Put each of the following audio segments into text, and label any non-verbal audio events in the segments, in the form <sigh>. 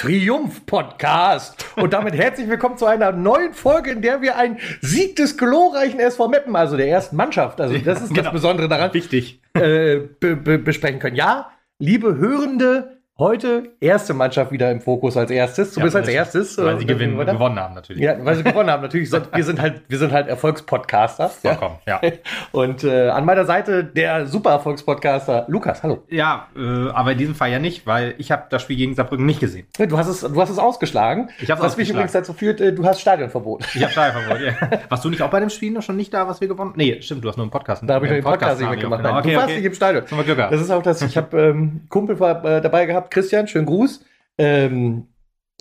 Triumph-Podcast. Und damit herzlich willkommen zu einer neuen Folge, in der wir einen Sieg des glorreichen SV Meppen, also der ersten Mannschaft, also das ist Genau. das Besondere daran, Wichtig. äh, be be besprechen können. Ja, liebe Hörende, heute erste Mannschaft wieder im Fokus als erstes, zumindest als erstes. Weil sie gewinnen, gewonnen haben, natürlich. Ja, weil sie gewonnen haben. Natürlich, wir sind halt, wir sind halt Erfolgspodcaster. <laughs> Ja. Vollkommen, ja. <laughs> Und äh, an meiner Seite der super Erfolgspodcaster Lukas. Hallo. Ja, äh, aber in diesem Fall ja nicht, weil ich habe das Spiel gegen Saarbrücken nicht gesehen. Du hast es, du hast es ausgeschlagen. Ich hab's was mich übrigens dazu führt, äh, du hast Stadionverbot. Ich habe Stadionverbot, ja. <laughs> Warst du nicht auch bei dem Spiel noch schon nicht da, was wir gewonnen Nee, stimmt, du hast nur einen Podcast. Da habe ich einen den Podcast nicht haben wir mitgemacht. Genau. Okay, du warst okay. nicht im Stadion. Das ist auch das. Ich habe ähm, Kumpel war, äh, dabei gehabt, Christian, schönen Gruß. Ähm,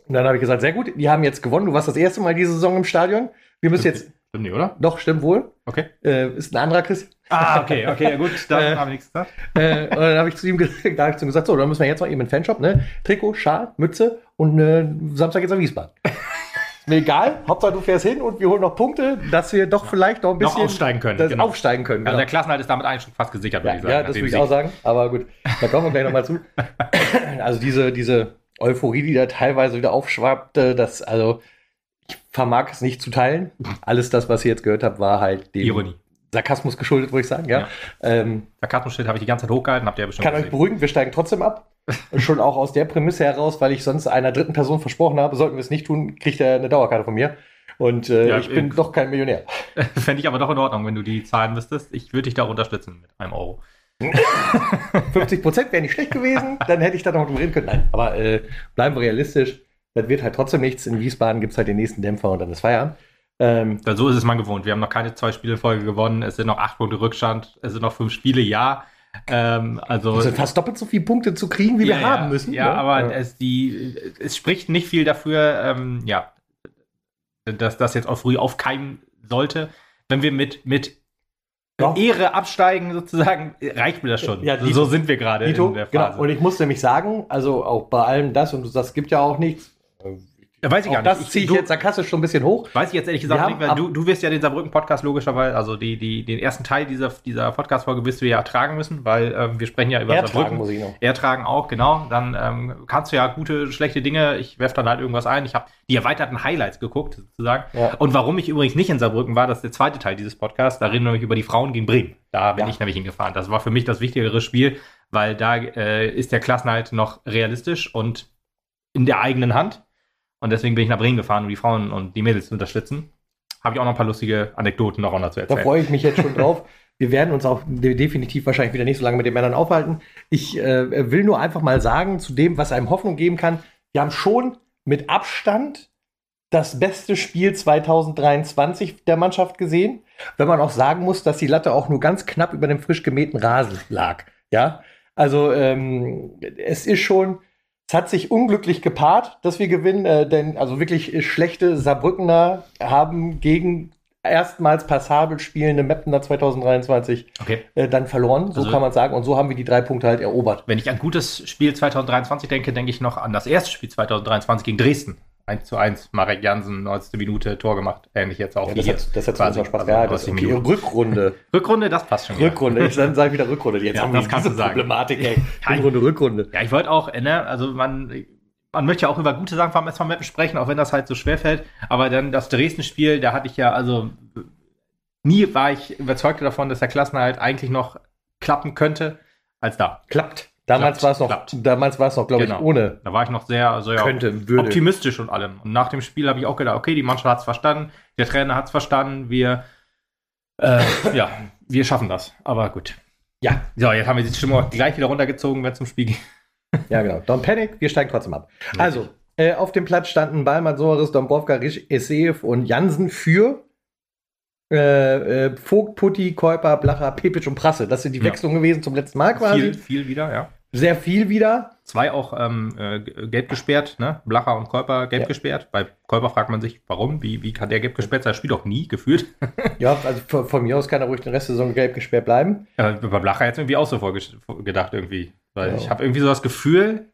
und dann habe ich gesagt, sehr gut, die haben jetzt gewonnen. Du warst das erste Mal diese Saison im Stadion. Wir müssen jetzt, Stimmt nicht, oder? doch, stimmt wohl. Okay. Äh, ist ein anderer Christian. Ah, okay, okay, ja, gut, dann <laughs> Äh, haben wir nichts gesagt. äh, und dann habe ich zu ihm gesagt, <laughs> da hab ich zu ihm gesagt, so, dann müssen wir jetzt noch eben in den Fanshop, ne? Trikot, Schal, Mütze und äh, Samstag geht's nach Wiesbaden. Mir egal, Hauptsache du fährst hin und wir holen noch Punkte, dass wir doch vielleicht noch ein Noch bisschen aufsteigen können, genau. aufsteigen können. Also genau. der Klassenhalt ist damit eigentlich schon fast gesichert, Ja, würde ich sagen. ja, das würde ich Sieg. auch sagen. Aber gut, da kommen wir gleich nochmal zu. <coughs> Also diese, diese Euphorie, die da teilweise wieder aufschwappte, das, also ich vermag es nicht zu teilen. Alles das, was ihr jetzt gehört habt, war halt dem Ironie. Sarkasmus geschuldet, würde ich sagen. Ja. Ja. Ähm, Sarkasmus-Schild habe ich die ganze Zeit hochgehalten, habt ihr ja bestimmt kann euch gesehen. beruhigen, wir steigen trotzdem ab. Schon auch aus der Prämisse heraus, weil ich sonst einer dritten Person versprochen habe, sollten wir es nicht tun, kriegt er eine Dauerkarte von mir. Und äh, Ja, ich bin äh, doch kein Millionär. <laughs> Fände ich aber doch in Ordnung, wenn du die zahlen müsstest. Ich würde dich da unterstützen mit einem Euro. <laughs> 50 Prozent wäre nicht schlecht gewesen, dann hätte ich da noch drüber reden können. Nein, aber äh, bleiben wir realistisch. Das wird halt trotzdem nichts. In Wiesbaden gibt es halt den nächsten Dämpfer und dann ist Feierabend. Ähm, so ist es mal gewohnt. Wir haben noch keine zwei Spiele Folge gewonnen. Es sind noch acht Punkte Rückstand. Es sind noch fünf Spiele, ja. Ähm, also das sind fast doppelt so viele Punkte zu kriegen, wie wir ja, haben ja. müssen. Ja, ne? aber Ja. Es, die, es spricht nicht viel dafür, ähm, ja, dass das jetzt auch früh aufkeimen sollte. Wenn wir mit, mit Doch. Ehre absteigen, sozusagen, reicht mir das schon. Ja, so, Dito. so sind wir gerade in der genau. Phase. Und ich muss nämlich sagen, also auch bei allem das, und es gibt ja auch nichts. Ja, weiß ich Auch gar nicht. das ziehe ich du- jetzt sarkastisch schon ein bisschen hoch. Weiß ich jetzt ehrlich gesagt nicht, weil du, du wirst ja den Saarbrücken-Podcast logischerweise, also die, die, den ersten Teil dieser, dieser Podcast-Folge wirst du ja ertragen müssen, weil ähm, wir sprechen ja über Ertragen Saarbrücken. muss ich noch. Ertragen auch, genau. Dann ähm, kannst du ja gute, schlechte Dinge, ich werf dann halt irgendwas ein. Ich habe die erweiterten Highlights geguckt, sozusagen. Ja. Und warum ich übrigens nicht in Saarbrücken war, das ist der zweite Teil dieses Podcasts, da reden wir nämlich über die Frauen gegen Bremen. Da bin Ja. ich nämlich hingefahren. Das war für mich das wichtigere Spiel, weil da äh, ist der Klassenhalt noch realistisch und in der eigenen Hand. Und deswegen bin ich nach Bremen gefahren, um die Frauen und die Mädels zu unterstützen. Habe ich auch noch ein paar lustige Anekdoten noch dazu Da erzählen. freue ich mich jetzt schon drauf. Wir werden uns auch de- definitiv wahrscheinlich wieder nicht so lange mit den Männern aufhalten. Ich äh, will nur einfach mal sagen, zu dem, was einem Hoffnung geben kann, wir haben schon mit Abstand das beste Spiel 2023 der Mannschaft gesehen. Wenn man auch sagen muss, dass die Latte auch nur ganz knapp über dem frisch gemähten Rasen lag. Ja, also ähm, es ist schon, es hat sich unglücklich gepaart, dass wir gewinnen, äh, denn also wirklich schlechte Saarbrückener haben gegen erstmals passabel spielende Mapner 2023 Okay. äh, dann verloren, so Also- kann man sagen. Und so haben wir die drei Punkte halt erobert. Wenn ich an gutes Spiel 2023 denke, denke ich noch an das erste Spiel 2023 gegen Dresden. 1 zu 1. Marek Jansen, 90. Minute, Tor gemacht. Ähnlich jetzt auch Ja, wie das, hat, das hat Quasi. Spaß Also gehabt. Das ist 90 okay. Minuten. Rückrunde. <laughs> Rückrunde, das passt schon. wieder. Rückrunde. Ich dann sage ich wieder Rückrunde. Jetzt Ja, haben das wir kannst diese sagen. Problematik, ey. <laughs> Ja, Rückrunde, Rückrunde. Ja, ich wollte auch, äh, ne, also man, man möchte ja auch über gute Sachen vom SV Meppen sprechen, auch wenn das halt so schwer fällt. Aber dann das Dresden-Spiel, da hatte ich ja, also nie war ich überzeugt davon, dass der Klassenerhalt eigentlich noch klappen könnte, als da. Klappt. Damals war es noch, klappt. damals war es noch, glaube Genau. ich, ohne Da war ich noch sehr, ja, könnte, würde. optimistisch und allem. Und nach dem Spiel habe ich auch gedacht, okay, die Mannschaft hat es verstanden, der Trainer hat es verstanden, wir, äh, ja, wir schaffen das. Aber gut. Ja, So, jetzt haben wir die Stimmung gleich wieder runtergezogen, wenn es zum Spiel ging. <laughs> ja, genau. Don't panic, wir steigen trotzdem ab. Also, äh, auf dem Platz standen Balman, Soares, Dombrovka, Risch, Eseev und Jansen für äh, äh, Vogt, Putti, Käuper, Blacher, Pepic und Prasse. Das sind die Ja. Wechselungen gewesen zum letzten Mal quasi. Viel, viel wieder, ja. Sehr viel wieder. Zwei auch ähm, äh, gelb gesperrt, ne? Blacher und Käuper gelb Ja. gesperrt. Bei Käuper fragt man sich, warum? Wie, wie kann der gelb gesperrt sein? Spielt doch nie, gefühlt. <laughs> Ja, also von, von mir aus kann er ruhig den Rest der Saison gelb gesperrt bleiben. Äh, bei Blacher jetzt irgendwie auch so vorgedacht irgendwie. Weil Ja. ich habe irgendwie so das Gefühl,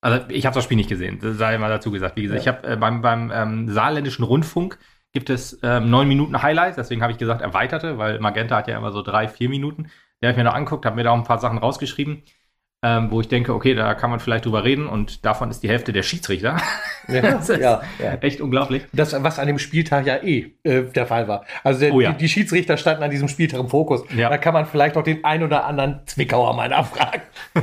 also ich habe das Spiel nicht gesehen, das sei mal dazu gesagt. Wie gesagt, Ja. ich habe äh, beim, beim ähm, saarländischen Rundfunk gibt es ähm, neun Minuten Highlights, deswegen habe ich gesagt erweiterte, weil Magenta hat ja immer so drei, vier Minuten. Die habe ich mir noch angeguckt, habe mir da auch ein paar Sachen rausgeschrieben. Ähm, wo ich denke, okay, da kann man vielleicht drüber reden und davon ist die Hälfte der Schiedsrichter. Ja, <laughs> Das ist ja, ja. Echt unglaublich. Das, was an dem Spieltag ja eh äh, der Fall war. Also der, Oh ja. die, die Schiedsrichter standen an diesem Spieltag im Fokus. Ja. Da kann man vielleicht noch den ein oder anderen Zwickauer mal nachfragen. <laughs>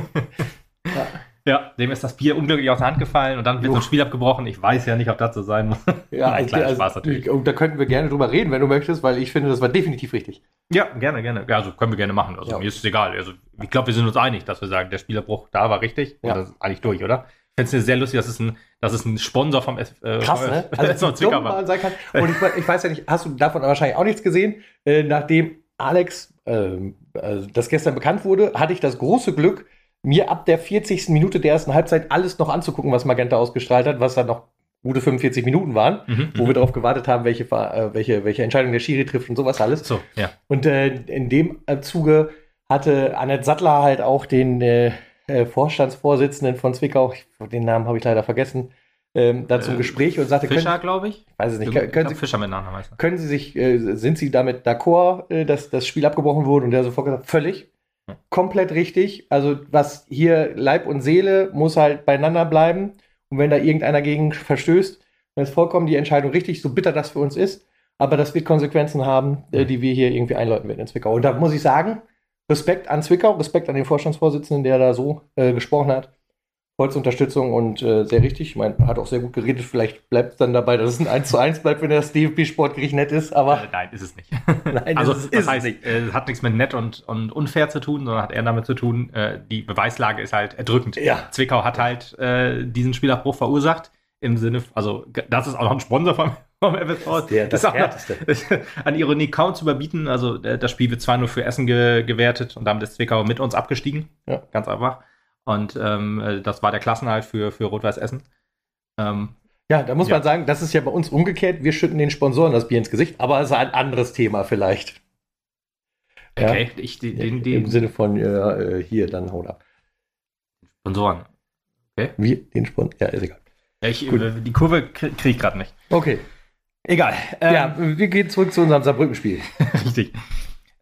Ja, dem ist das Bier unglücklich aus der Hand gefallen und dann wird so ein Spiel abgebrochen. Ich weiß ja nicht, ob das so sein muss. Ja, <laughs> Ein eigentlich, kleiner also, Spaß natürlich. Und da könnten wir gerne drüber reden, wenn du möchtest, weil ich finde, das war definitiv richtig. Ja, gerne, gerne. Ja, also können wir gerne machen. Also Ja. mir ist es egal. Also ich glaube, wir sind uns einig, dass wir sagen, der Spielerbruch da war richtig Ja. und das ist eigentlich durch, oder? Ich finde es sehr lustig, dass es ein, dass es ein Sponsor vom S äh, Krass, ne? Also <laughs> Zwickau dumm man sein kann. Und ich, ich weiß ja nicht, hast du davon wahrscheinlich auch nichts gesehen? Äh, nachdem Alex ähm, äh, das gestern bekannt wurde, hatte ich das große Glück, mir ab der 40. Minute der ersten Halbzeit alles noch anzugucken, was Magenta ausgestrahlt hat, was dann noch gute 45 Minuten waren, Mhm, wo mhm. wir darauf gewartet haben, welche, äh, welche, welche Entscheidung der Schiri trifft und sowas alles. So, ja. Und äh, in dem äh, Zuge hatte Annette Sattler halt auch den äh, äh, Vorstandsvorsitzenden von Zwickau, ich, den Namen habe ich leider vergessen, ähm, da zum Äh, Gespräch und sagte, Fischer, glaube ich. weiß es nicht, Ich können, glaub, Sie, Fischer mit Nachnamen können Sie sich, äh, sind Sie damit d'accord, dass das Spiel abgebrochen wurde? Und der sofort gesagt, völlig, komplett richtig. Also was hier Leib und Seele muss halt beieinander bleiben. Und wenn da irgendeiner gegen verstößt, dann ist vollkommen die Entscheidung richtig, so bitter das für uns ist. Aber das wird Konsequenzen haben, äh, die wir hier irgendwie einläuten werden in Zwickau. Und da muss ich sagen, Respekt an Zwickau, Respekt an den Vorstandsvorsitzenden, der da so äh, gesprochen hat. Vollste Unterstützung und äh, sehr richtig. Ich meine, hat auch sehr gut geredet. Vielleicht bleibt es dann dabei, dass es ein 1 zu 1 bleibt, wenn das DFB-Sportgericht nett ist. Aber Äh, nein, ist es nicht. <laughs> nein, also, das ist, das ist heißt, es nicht. äh, es hat nichts mit nett und, und unfair zu tun, sondern hat eher damit zu tun, äh, die Beweislage ist halt erdrückend. Ja. Zwickau hat halt äh, diesen Spielabbruch verursacht. Im Sinne, also das ist auch noch ein Sponsor vom, <laughs> vom FSV. Der- das ist auch noch, <laughs> an Ironie kaum zu überbieten. Also äh, das Spiel wird zwar nur für Essen ge gewertet und damit ist Zwickau mit uns abgestiegen. Ja. Ganz einfach. Und ähm, äh, das war der Klassenhalt für, für Rot-Weiß Essen. Ähm, Ja, da muss Ja. man sagen, das ist ja bei uns umgekehrt. Wir schütten den Sponsoren das Bier ins Gesicht, aber es ist ein anderes Thema vielleicht. Ja. okay, ich, den, den, Im Sinne von äh, äh, hier, dann haut ab. Sponsoren. Wir, den Sponsor. Ja, ist egal. Ja, ich, äh, die Kurve kriege krieg ich gerade nicht. Okay. Egal. Ähm, ja, wir gehen zurück zu unserem Saarbrücken-Spiel. <laughs> Richtig.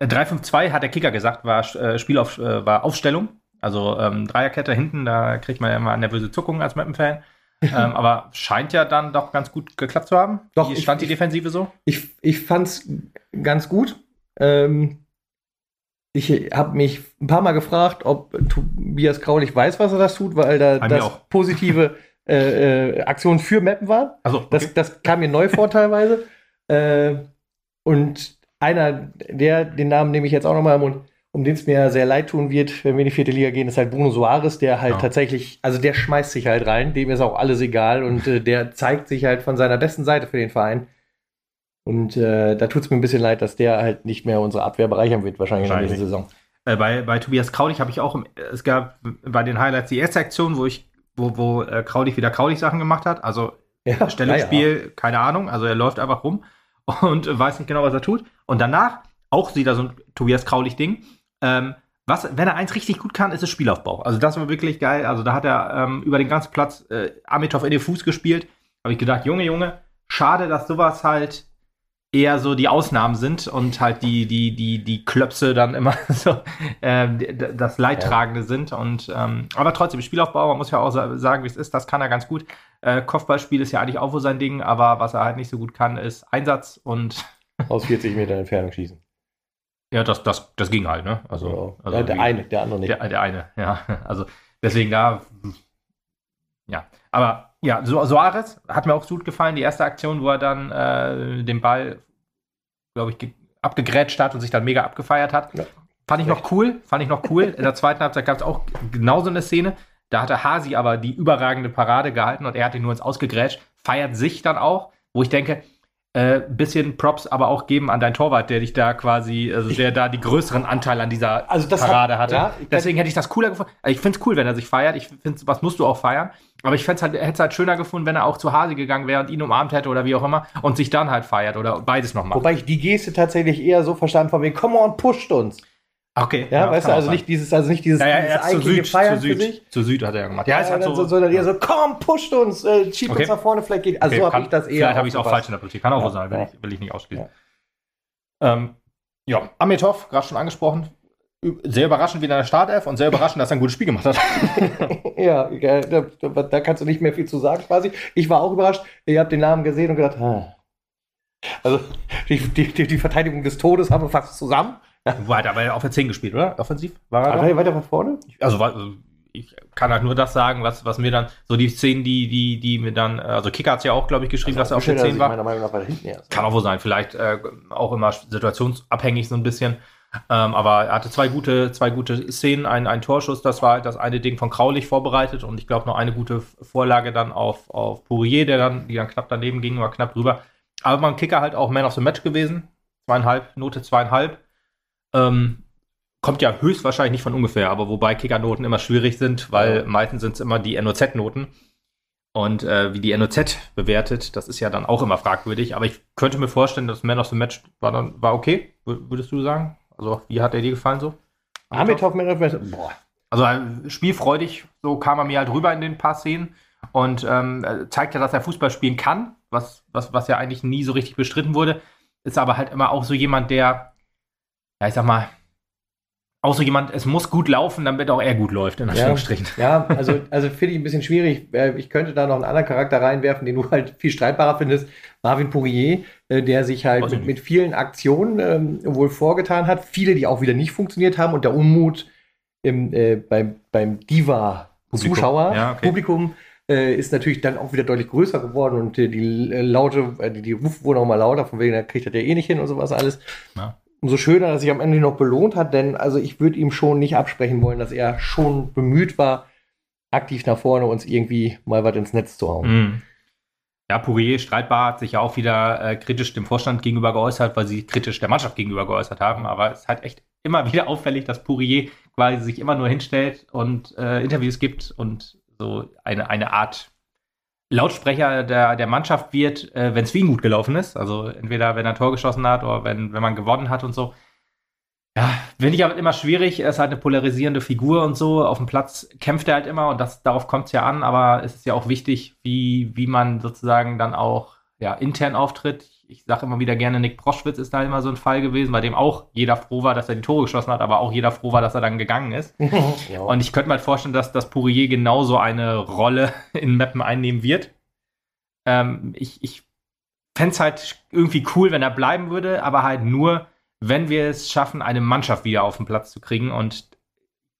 Äh, 3-5-2 hat der Kicker gesagt, war äh, Spielauf, äh, war Aufstellung. Also ähm, Dreierkette hinten, da kriegt man ja immer nervöse Zuckungen als Mappen-Fan. <laughs> ähm, aber scheint ja dann doch ganz gut geklappt zu haben. Doch, Wie ich- stand die ich- Defensive so? Ich, ich fand's ganz gut. Ähm, ich habe mich ein paar Mal gefragt, ob Tobias Kraulich weiß, was er das tut, weil da Bei das <laughs> positive äh, äh, Aktionen für Mappen waren. Also, Das, das kam mir neu vor <laughs> teilweise. Äh, und einer, der, den Namen nehme ich jetzt auch nochmal im Mund, um den es mir sehr leid tun wird, wenn wir in die vierte Liga gehen, ist halt Bruno Soares, der halt Ja. tatsächlich, also der schmeißt sich halt rein, dem ist auch alles egal und äh, der zeigt sich halt von seiner besten Seite für den Verein. Und äh, da tut es mir ein bisschen leid, dass der halt nicht mehr unsere Abwehr bereichern wird, wahrscheinlich, in der nächsten Saison. Äh, bei, bei Tobias Kraulich habe ich auch, im, es gab bei den Highlights die erste Aktion, wo ich, wo, wo äh, Kraulich wieder Kraulich-Sachen gemacht hat. Also Ja, <laughs> Stellungsspiel, keine Ahnung. Also er läuft einfach rum <laughs> und weiß nicht genau, was er tut. Und danach auch wieder so ein Tobias Kraulich-Ding. Ähm, was, wenn er eins richtig gut kann, ist es Spielaufbau. Also das war wirklich geil. Also da hat er ähm, über den ganzen Platz äh, Amitov in den Fuß gespielt. Habe ich gedacht, Junge, Junge, schade, dass sowas halt eher so die Ausnahmen sind und halt die, die, die, die Klöpse dann immer <laughs> so d- das Leidtragende sind. Und ähm, aber trotzdem, Spielaufbau, man muss ja auch sa- sagen, wie es ist, das kann er ganz gut. Äh, Kopfballspiel ist ja eigentlich auch wohl sein Ding, aber was er halt nicht so gut kann, ist Einsatz und Ja, aus 40 Meter Entfernung schießen. Ja, das, das, das ging halt, ne? Also, also ja, der wie- eine, der andere nicht. Der, der eine, ja. <laughs> Also deswegen da, ja. Aber ja, so Soares hat mir auch gut gefallen. Die erste Aktion, wo er dann äh, den Ball, glaube ich, ge- abgegrätscht hat und sich dann mega abgefeiert hat. Ja. Fand ich noch cool, fand ich noch cool. <laughs> In der zweiten Halbzeit gab es auch genauso eine Szene. Da hatte Hasi aber die überragende Parade gehalten und er hat ihn nur ins Ausgegrätscht, feiert sich dann auch, wo ich denke, äh, bisschen Props aber auch geben an deinen Torwart, der dich da quasi, also der da die größeren Anteil an dieser Also das hat- Parade hatte. ja, Deswegen hätte ich das cooler gefunden. Also ich finde es cool, wenn er sich feiert. Ich finde, was musst du auch feiern. Aber ich halt, hätte es halt schöner gefunden, wenn er auch zu Hasi gegangen wäre und ihn umarmt hätte oder wie auch immer und sich dann halt feiert oder beides noch macht. Wobei ich die Geste tatsächlich eher so verstanden von wegen, come on, pusht uns. Okay. Ja, weißt kann du, also nicht dieses, also nicht dieses, Ja, ja, dieses zu Süd, zu Feiern für Süd, sich. zu Süd hat er gemacht. Ja, ist halt so, sondern eher so, komm, pusht uns, äh, schiebt Okay. uns nach vorne, vielleicht geht. Also Okay, so habe ich das eher. Vielleicht habe ich es auch falsch interpretiert. Kann auch Ja, so sein, will, ja. ich, will ich nicht ausschließen. Ähm, ja, Amitov, gerade schon angesprochen. sehr überraschend wieder in der Startelf und sehr überraschend, dass er ein gutes Spiel gemacht hat. <laughs> ja, da, da, da, kannst du nicht mehr viel zu sagen quasi. Ich war auch überrascht. Ihr habt den Namen gesehen und gedacht, ah. also die, die, die, Verteidigung des Todes haben wir fast zusammen. Weiter, aber er auf der 10 gespielt, oder? Offensiv? War er, war er weiter von vorne? Also, ich kann halt nur das sagen, was, was mir dann, so die Szenen, die, die, die mir dann, also Kicker hat es ja auch, glaube ich, geschrieben, also dass er auf der 10 war. Meiner Meinung nach weiter hinten erst. Kann auch wohl sein, vielleicht äh, auch immer situationsabhängig so ein bisschen. Ähm, aber er hatte zwei gute, zwei gute Szenen, ein, ein Torschuss, das war halt das eine Ding von Kraulich vorbereitet und ich glaube noch eine gute Vorlage dann auf, auf Pourier, der dann, die dann knapp daneben ging, war knapp drüber. Aber beim Kicker halt auch Man of the Match gewesen. Zweieinhalb, Note zweieinhalb. Ähm, kommt ja höchstwahrscheinlich nicht von ungefähr, aber wobei Kickernoten immer schwierig sind, weil ja. meistens sind es immer die NOZ-Noten. Und äh, wie die NOZ bewertet, das ist ja dann auch immer fragwürdig. Aber ich könnte mir vorstellen, dass Man of the Match war dann war okay, würdest du sagen? Also, wie hat er dir gefallen so? Amitov Man of the Match. Boah. Also äh, spielfreudig, so kam er mir halt rüber in den paar Szenen und ähm, zeigt ja, dass er Fußball spielen kann, was, was, was ja eigentlich nie so richtig bestritten wurde. Ist aber halt immer auch so jemand, der, ja, ich sag mal, so jemand, es muss gut laufen, damit auch er gut läuft, in Anführungsstrichen. Ja, ja <laughs> also, also finde ich ein bisschen schwierig. Äh, ich könnte da noch einen anderen Charakter reinwerfen, den du halt viel streitbarer findest. Marvin Pourier, äh, der sich halt mit, mit, vielen Aktionen ähm, wohl vorgetan hat. Viele, die auch wieder nicht funktioniert haben und der Unmut im, äh, beim, beim Diva-Zuschauer, ja, okay. Publikum, äh, ist natürlich dann auch wieder deutlich größer geworden und äh, die äh, Laute, die, die Rufe wurden auch mal lauter, von wegen, da kriegt er ja eh nicht hin und sowas alles. Ja umso schöner, dass sich am Ende noch belohnt hat, denn also ich würde ihm schon nicht absprechen wollen, dass er schon bemüht war, aktiv nach vorne uns irgendwie mal was ins Netz zu hauen. Mm. Ja, Pourier, streitbar, hat sich ja auch wieder äh, kritisch dem Vorstand gegenüber geäußert, weil sie kritisch der Mannschaft gegenüber geäußert haben. Aber es ist halt echt immer <laughs> wieder auffällig, dass Pourier quasi sich immer nur hinstellt und äh, Interviews gibt und so eine, eine Art Lautsprecher der, der Mannschaft wird, äh, wenn es für ihn gut gelaufen ist. Also entweder wenn er ein Tor geschossen hat oder wenn, wenn man gewonnen hat und so. Ja, finde ich aber immer schwierig. Er ist halt eine polarisierende Figur und so. Auf dem Platz kämpft er halt immer und das, darauf kommt es ja an, aber es ist ja auch wichtig, wie, wie man sozusagen dann auch ja, intern auftritt ich sage immer wieder gerne, Nick Proschwitz ist da immer so ein Fall gewesen, bei dem auch jeder froh war, dass er die Tore geschossen hat, aber auch jeder froh war, dass er dann gegangen ist. <laughs> ja. Und ich könnte mir halt vorstellen, dass das Pourier genauso eine Rolle <laughs> in Mappen einnehmen wird. Ähm, ich ich fände es halt irgendwie cool, wenn er bleiben würde, aber halt nur, wenn wir es schaffen, eine Mannschaft wieder auf den Platz zu kriegen und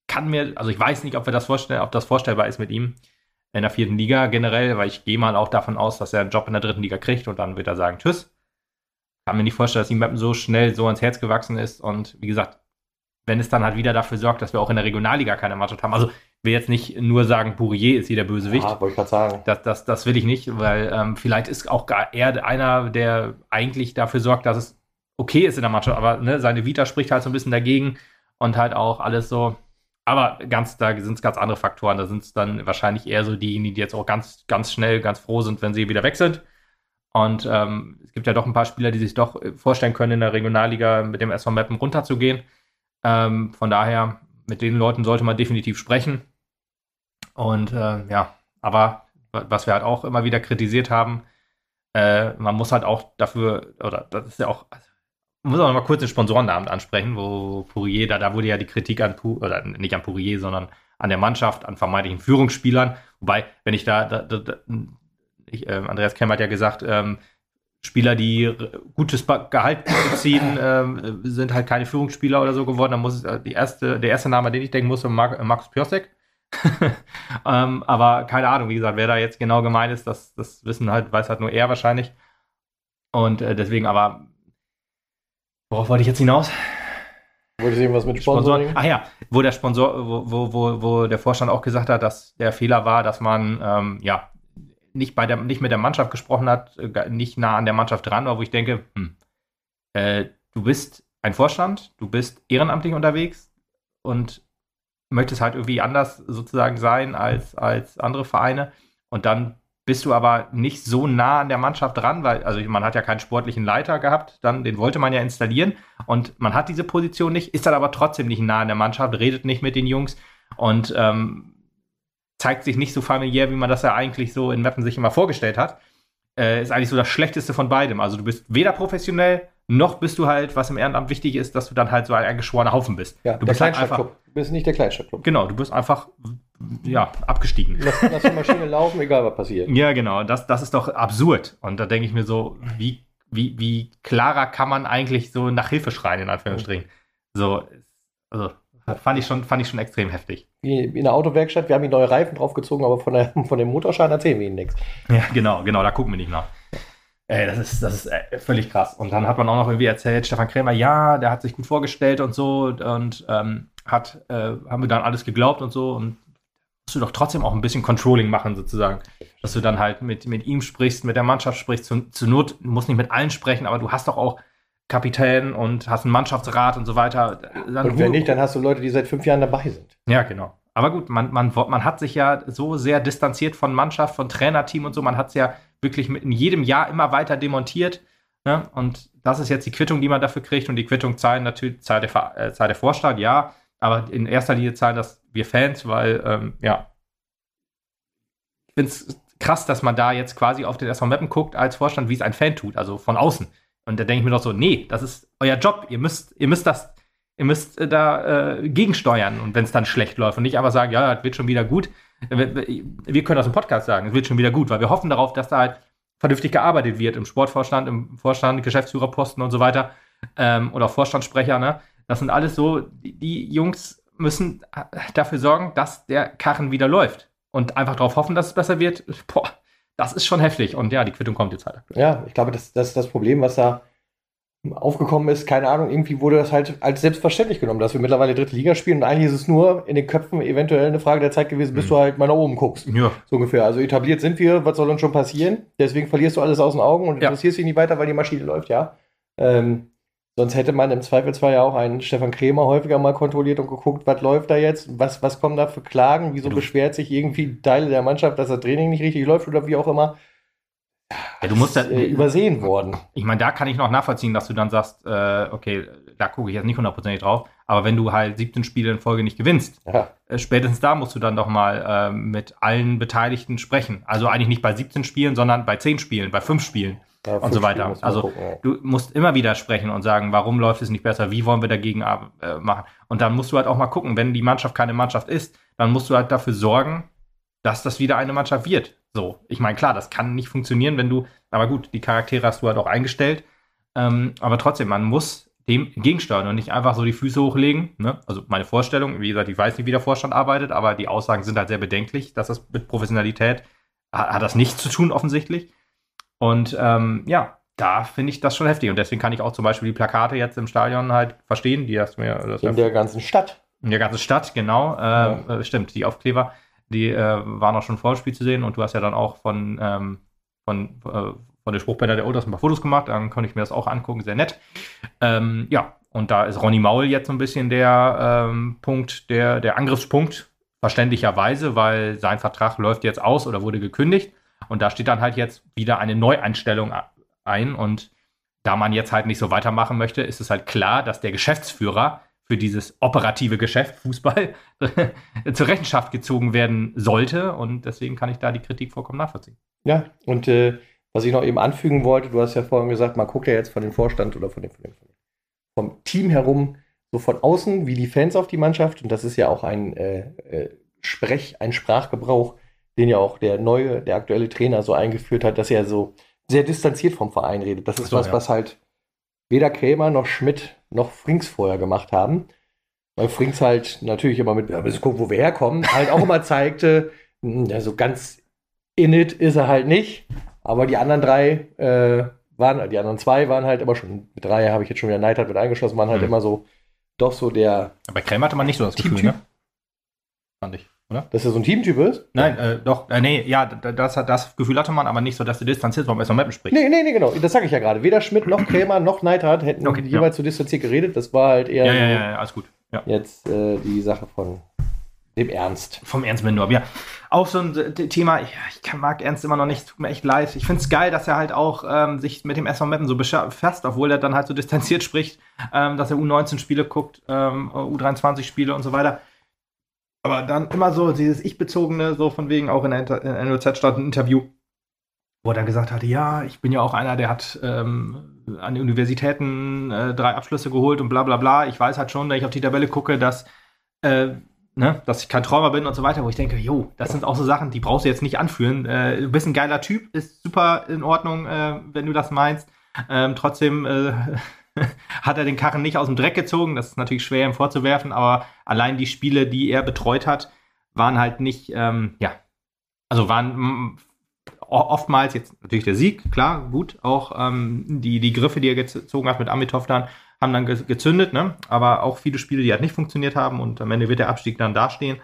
kann mir, also ich weiß nicht, ob wir das vorstellen, ob das vorstellbar ist mit ihm in der vierten Liga generell, weil ich gehe mal auch davon aus, dass er einen Job in der dritten Liga kriegt und dann wird er sagen, tschüss kann mir nicht vorstellen, dass ihm Mappen so schnell so ans Herz gewachsen ist. Und wie gesagt, wenn es dann halt wieder dafür sorgt, dass wir auch in der Regionalliga keine Mannschaft haben. Also will jetzt nicht nur sagen, Bourier ist hier der Bösewicht. Ja, wollte ich gerade sagen. Das, das, das will ich nicht, weil ähm, vielleicht ist auch gar er einer, der eigentlich dafür sorgt, dass es okay ist in der Mannschaft. Aber ne, seine Vita spricht halt so ein bisschen dagegen und halt auch alles so. Aber ganz, da sind es ganz andere Faktoren. Da sind es dann wahrscheinlich eher so diejenigen, die jetzt auch ganz, ganz schnell, ganz froh sind, wenn sie wieder weg sind. Und ähm, es gibt ja doch ein paar Spieler, die sich doch äh, vorstellen können, in der Regionalliga mit dem SV Mappen runterzugehen. Ähm, von daher, mit den Leuten sollte man definitiv sprechen. Und äh, ja, aber was wir halt auch immer wieder kritisiert haben, äh, man muss halt auch dafür, oder das ist ja auch, also, muss auch noch mal kurz den Sponsorenabend ansprechen, wo Pourier, da, da wurde ja die Kritik an, oder nicht an Pourier, sondern an der Mannschaft, an vermeintlichen Führungsspielern. Wobei, wenn ich da, da, da ich, äh, Andreas Kemmer hat ja gesagt, ähm, Spieler, die gutes Gehalt beziehen, <clears throat> ähm, sind halt keine Führungsspieler oder so geworden. Da muss äh, die erste, der erste Name, an den ich denken muss, Mar Markus Piosek. <laughs> ähm, aber keine Ahnung, wie gesagt, wer da jetzt genau gemeint ist, das, das wissen halt, weiß halt nur er wahrscheinlich. Und äh, deswegen, aber worauf wollte ich jetzt hinaus? Wollte ich irgendwas mit Sponsoring? Ach ja, wo der Sponsor, wo, wo, wo, wo der Vorstand auch gesagt hat, dass der Fehler war, dass man ähm, ja nicht, bei der, nicht mit der Mannschaft gesprochen hat, äh, nicht nah an der Mannschaft dran war, wo ich denke, hm, äh, du bist ein Vorstand, du bist ehrenamtlich unterwegs und möchtest halt irgendwie anders sozusagen sein als, als andere Vereine. Und dann bist du aber nicht so nah an der Mannschaft dran, weil, also man hat ja keinen sportlichen Leiter gehabt, dann, den wollte man ja installieren und man hat diese Position nicht, ist dann aber trotzdem nicht nah an der Mannschaft, redet nicht mit den Jungs und ähm, zeigt sich nicht so familiär, wie man das ja eigentlich so in Mappen sich immer vorgestellt hat. Äh, ist eigentlich so das Schlechteste von beidem. Also du bist weder professionell noch bist du halt, was im Ehrenamt wichtig ist, dass du dann halt so ein geschworener Haufen bist. Ja, du bist halt einfach, Du bist nicht der Kleinstadtclub. genau, du bist einfach, ja, abgestiegen. Lass, lass die Maschine laufen, egal was passiert. Ja, genau. Das, das ist doch absurd. Und da denke ich mir so, wie, wie, wie klarer kann man eigentlich so nach Hilfe schreien, in Anführungsstrichen. So, also fand ich schon, fand ich schon extrem heftig. Wie in der Autowerkstatt, wir haben die neue Reifen draufgezogen, aber von, der, von dem Motorschaden erzählen wir ihnen nichts. Ja, genau, genau, da gucken wir nicht nach. Ey, das ist, das ist äh, völlig krass. Und dann hat man auch noch irgendwie erzählt, Stefan Krämer, ja, der hat sich gut vorgestellt und so und ähm, hat, äh, haben wir dann alles geglaubt und so und musst du doch trotzdem auch ein bisschen Controlling machen, sozusagen. Dass du dann halt mit, mit ihm sprichst, mit der Mannschaft sprichst, zu, zur Not, du musst nicht mit allen sprechen, aber du hast doch auch Kapitän und hast einen Mannschaftsrat und so weiter. Dann und wenn nicht, dann hast du Leute, die seit fünf Jahren dabei sind. Ja, genau. Aber gut, man, man, man hat sich ja so sehr distanziert von Mannschaft, von Trainerteam und so. Man hat es ja wirklich in jedem Jahr immer weiter demontiert. Ne? Und das ist jetzt die Quittung, die man dafür kriegt. Und die Quittung zahlen natürlich, zahlt der, äh, zahlt der Vorstand, ja. Aber in erster Linie zahlen das wir Fans, weil, ähm, ja, ich finde es krass, dass man da jetzt quasi auf den SV Mappen guckt als Vorstand, wie es ein Fan tut, also von außen. Und da denke ich mir doch so, nee, das ist euer Job. Ihr müsst, ihr müsst das, ihr müsst äh, da äh, gegensteuern und wenn es dann schlecht läuft und nicht einfach sagen, ja, das wird schon wieder gut. Wir können das im Podcast sagen, es wird schon wieder gut, weil wir hoffen darauf, dass da halt vernünftig gearbeitet wird im Sportvorstand, im Vorstand, Geschäftsführerposten und so weiter ähm, oder Vorstandssprecher. Ne? Das sind alles so, die, Jungs müssen dafür sorgen, dass der Karren wieder läuft und einfach darauf hoffen, dass es besser wird. <laughs> Boah, das ist schon heftig. Und ja, die Quittung kommt jetzt halt. Ja, ich glaube, das, das ist das Problem, was da aufgekommen ist. Keine Ahnung, irgendwie wurde das halt als selbstverständlich genommen, dass wir mittlerweile dritte Liga spielen. Und eigentlich ist es nur in den Köpfen eventuell eine Frage der Zeit gewesen, bis mhm. du halt mal nach oben guckst. Ja. So ungefähr. Also etabliert sind wir, was soll uns schon passieren? Deswegen verlierst du alles aus den Augen und ja. interessierst dich nicht weiter, weil die Maschine läuft, ja. Ähm, Sonst hätte man im Zweifelsfall ja auch einen Stefan Krämer häufiger mal kontrolliert und geguckt, was läuft da jetzt, was, was kommen da für Klagen, wieso du. beschwert sich irgendwie Teile der Mannschaft, dass das Training nicht richtig läuft oder wie auch immer. Ja, du musst das, äh, übersehen worden. Ich meine, da kann ich noch nachvollziehen, dass du dann sagst, äh, okay, da gucke ich jetzt nicht hundertprozentig drauf, aber wenn du halt 17 Spiele in Folge nicht gewinnst, ja. äh, spätestens da musst du dann doch mal äh, mit allen Beteiligten sprechen. Also eigentlich nicht bei 17 Spielen, sondern bei 10 Spielen, bei 5 Spielen ja, und so weiter. Also gucken, ja. du musst immer wieder sprechen und sagen, warum läuft es nicht besser, wie wollen wir dagegen äh, machen. Und dann musst du halt auch mal gucken, wenn die Mannschaft keine Mannschaft ist, dann musst du halt dafür sorgen, dass das wieder eine Mannschaft wird. So, ich meine, klar, das kann nicht funktionieren, wenn du, aber gut, die Charaktere hast du halt auch eingestellt. Ähm, aber trotzdem, man muss dem entgegensteuern und nicht einfach so die Füße hochlegen. Ne? Also meine Vorstellung, wie gesagt, ich weiß nicht, wie der Vorstand arbeitet, aber die Aussagen sind halt sehr bedenklich, dass das mit Professionalität hat, hat das nichts zu tun, offensichtlich. Und ähm, ja, da finde ich das schon heftig. Und deswegen kann ich auch zum Beispiel die Plakate jetzt im Stadion halt verstehen, die hast mir. Das in der ganzen Stadt. In der ganzen Stadt, genau. Äh, ja. Stimmt, die Aufkleber, die äh, waren auch schon vor dem Spiel zu sehen. Und du hast ja dann auch von, ähm, von, äh, von der Spruchbänder der Ultras ein paar Fotos gemacht. Dann konnte ich mir das auch angucken, sehr nett. Ähm, ja, und da ist Ronny Maul jetzt so ein bisschen der ähm, Punkt, der, der Angriffspunkt, verständlicherweise, weil sein Vertrag läuft jetzt aus oder wurde gekündigt. Und da steht dann halt jetzt wieder eine Neueinstellung ein. Und da man jetzt halt nicht so weitermachen möchte, ist es halt klar, dass der Geschäftsführer für dieses operative Geschäft Fußball <laughs> zur Rechenschaft gezogen werden sollte. Und deswegen kann ich da die Kritik vollkommen nachvollziehen. Ja, und äh, was ich noch eben anfügen wollte, du hast ja vorhin gesagt, man guckt ja jetzt von dem Vorstand oder von dem, von dem vom Team herum so von außen wie die Fans auf die Mannschaft. Und das ist ja auch ein äh, äh, Sprech, ein Sprachgebrauch, den ja auch der neue, der aktuelle Trainer so eingeführt hat, dass er so sehr distanziert vom Verein redet. Das ist so, was, ja. was halt weder Krämer noch Schmidt noch Frings vorher gemacht haben. Weil Frings halt natürlich immer mit, ja, wir gucken, wo wir herkommen, halt auch immer zeigte, hm, ja, so ganz in it ist er halt nicht. Aber die anderen drei äh, waren, die anderen zwei waren halt immer schon, mit drei habe ich jetzt schon wieder Neidhardt mit eingeschlossen, waren halt mhm. immer so, doch so der. Aber Krämer hatte man nicht so das Gefühl, ne? Fand ich oder? Dass er so ein Teamtyp ist? Nein, äh, doch, äh, nee, ja, das, das Gefühl hatte man, aber nicht so, dass er distanziert vom Mappen spricht. Nee, nee, nee, genau. Das sage ich ja gerade. Weder Schmidt noch Krämer noch Neidhardt hätten okay, jeweils ja. so distanziert geredet. Das war halt eher ja, ja, ja, alles gut. Ja. jetzt äh, die Sache von dem Ernst. Vom Ernst Mindorf, ja. Auch so ein Thema, ja, ich mag Ernst immer noch nicht, tut mir echt leid. Ich finde es geil, dass er halt auch ähm, sich mit dem SV Meppen so befasst, obwohl er dann halt so distanziert spricht, ähm, dass er U19-Spiele guckt, ähm, U23-Spiele und so weiter. Aber dann immer so dieses Ich-Bezogene, so von wegen auch in der, in der NOZ stand ein Interview, wo er dann gesagt hatte, ja, ich bin ja auch einer, der hat ähm, an Universitäten äh, drei Abschlüsse geholt und bla bla bla. Ich weiß halt schon, wenn ich auf die Tabelle gucke, dass, äh, ne, dass ich kein Träumer bin und so weiter, wo ich denke, jo, das sind auch so Sachen, die brauchst du jetzt nicht anführen. Äh, du bist ein geiler Typ, ist super in Ordnung, äh, wenn du das meinst. Ähm, trotzdem äh, <laughs> hat er den Karren nicht aus dem Dreck gezogen. Das ist natürlich schwer ihm vorzuwerfen, aber allein die Spiele, die er betreut hat, waren halt nicht, ähm, ja, also waren oftmals jetzt natürlich der Sieg, klar, gut, auch ähm, die, die Griffe, die er gezogen hat mit Amitov dann, haben dann ge gezündet, ne? aber auch viele Spiele, die halt nicht funktioniert haben und am Ende wird der Abstieg dann dastehen.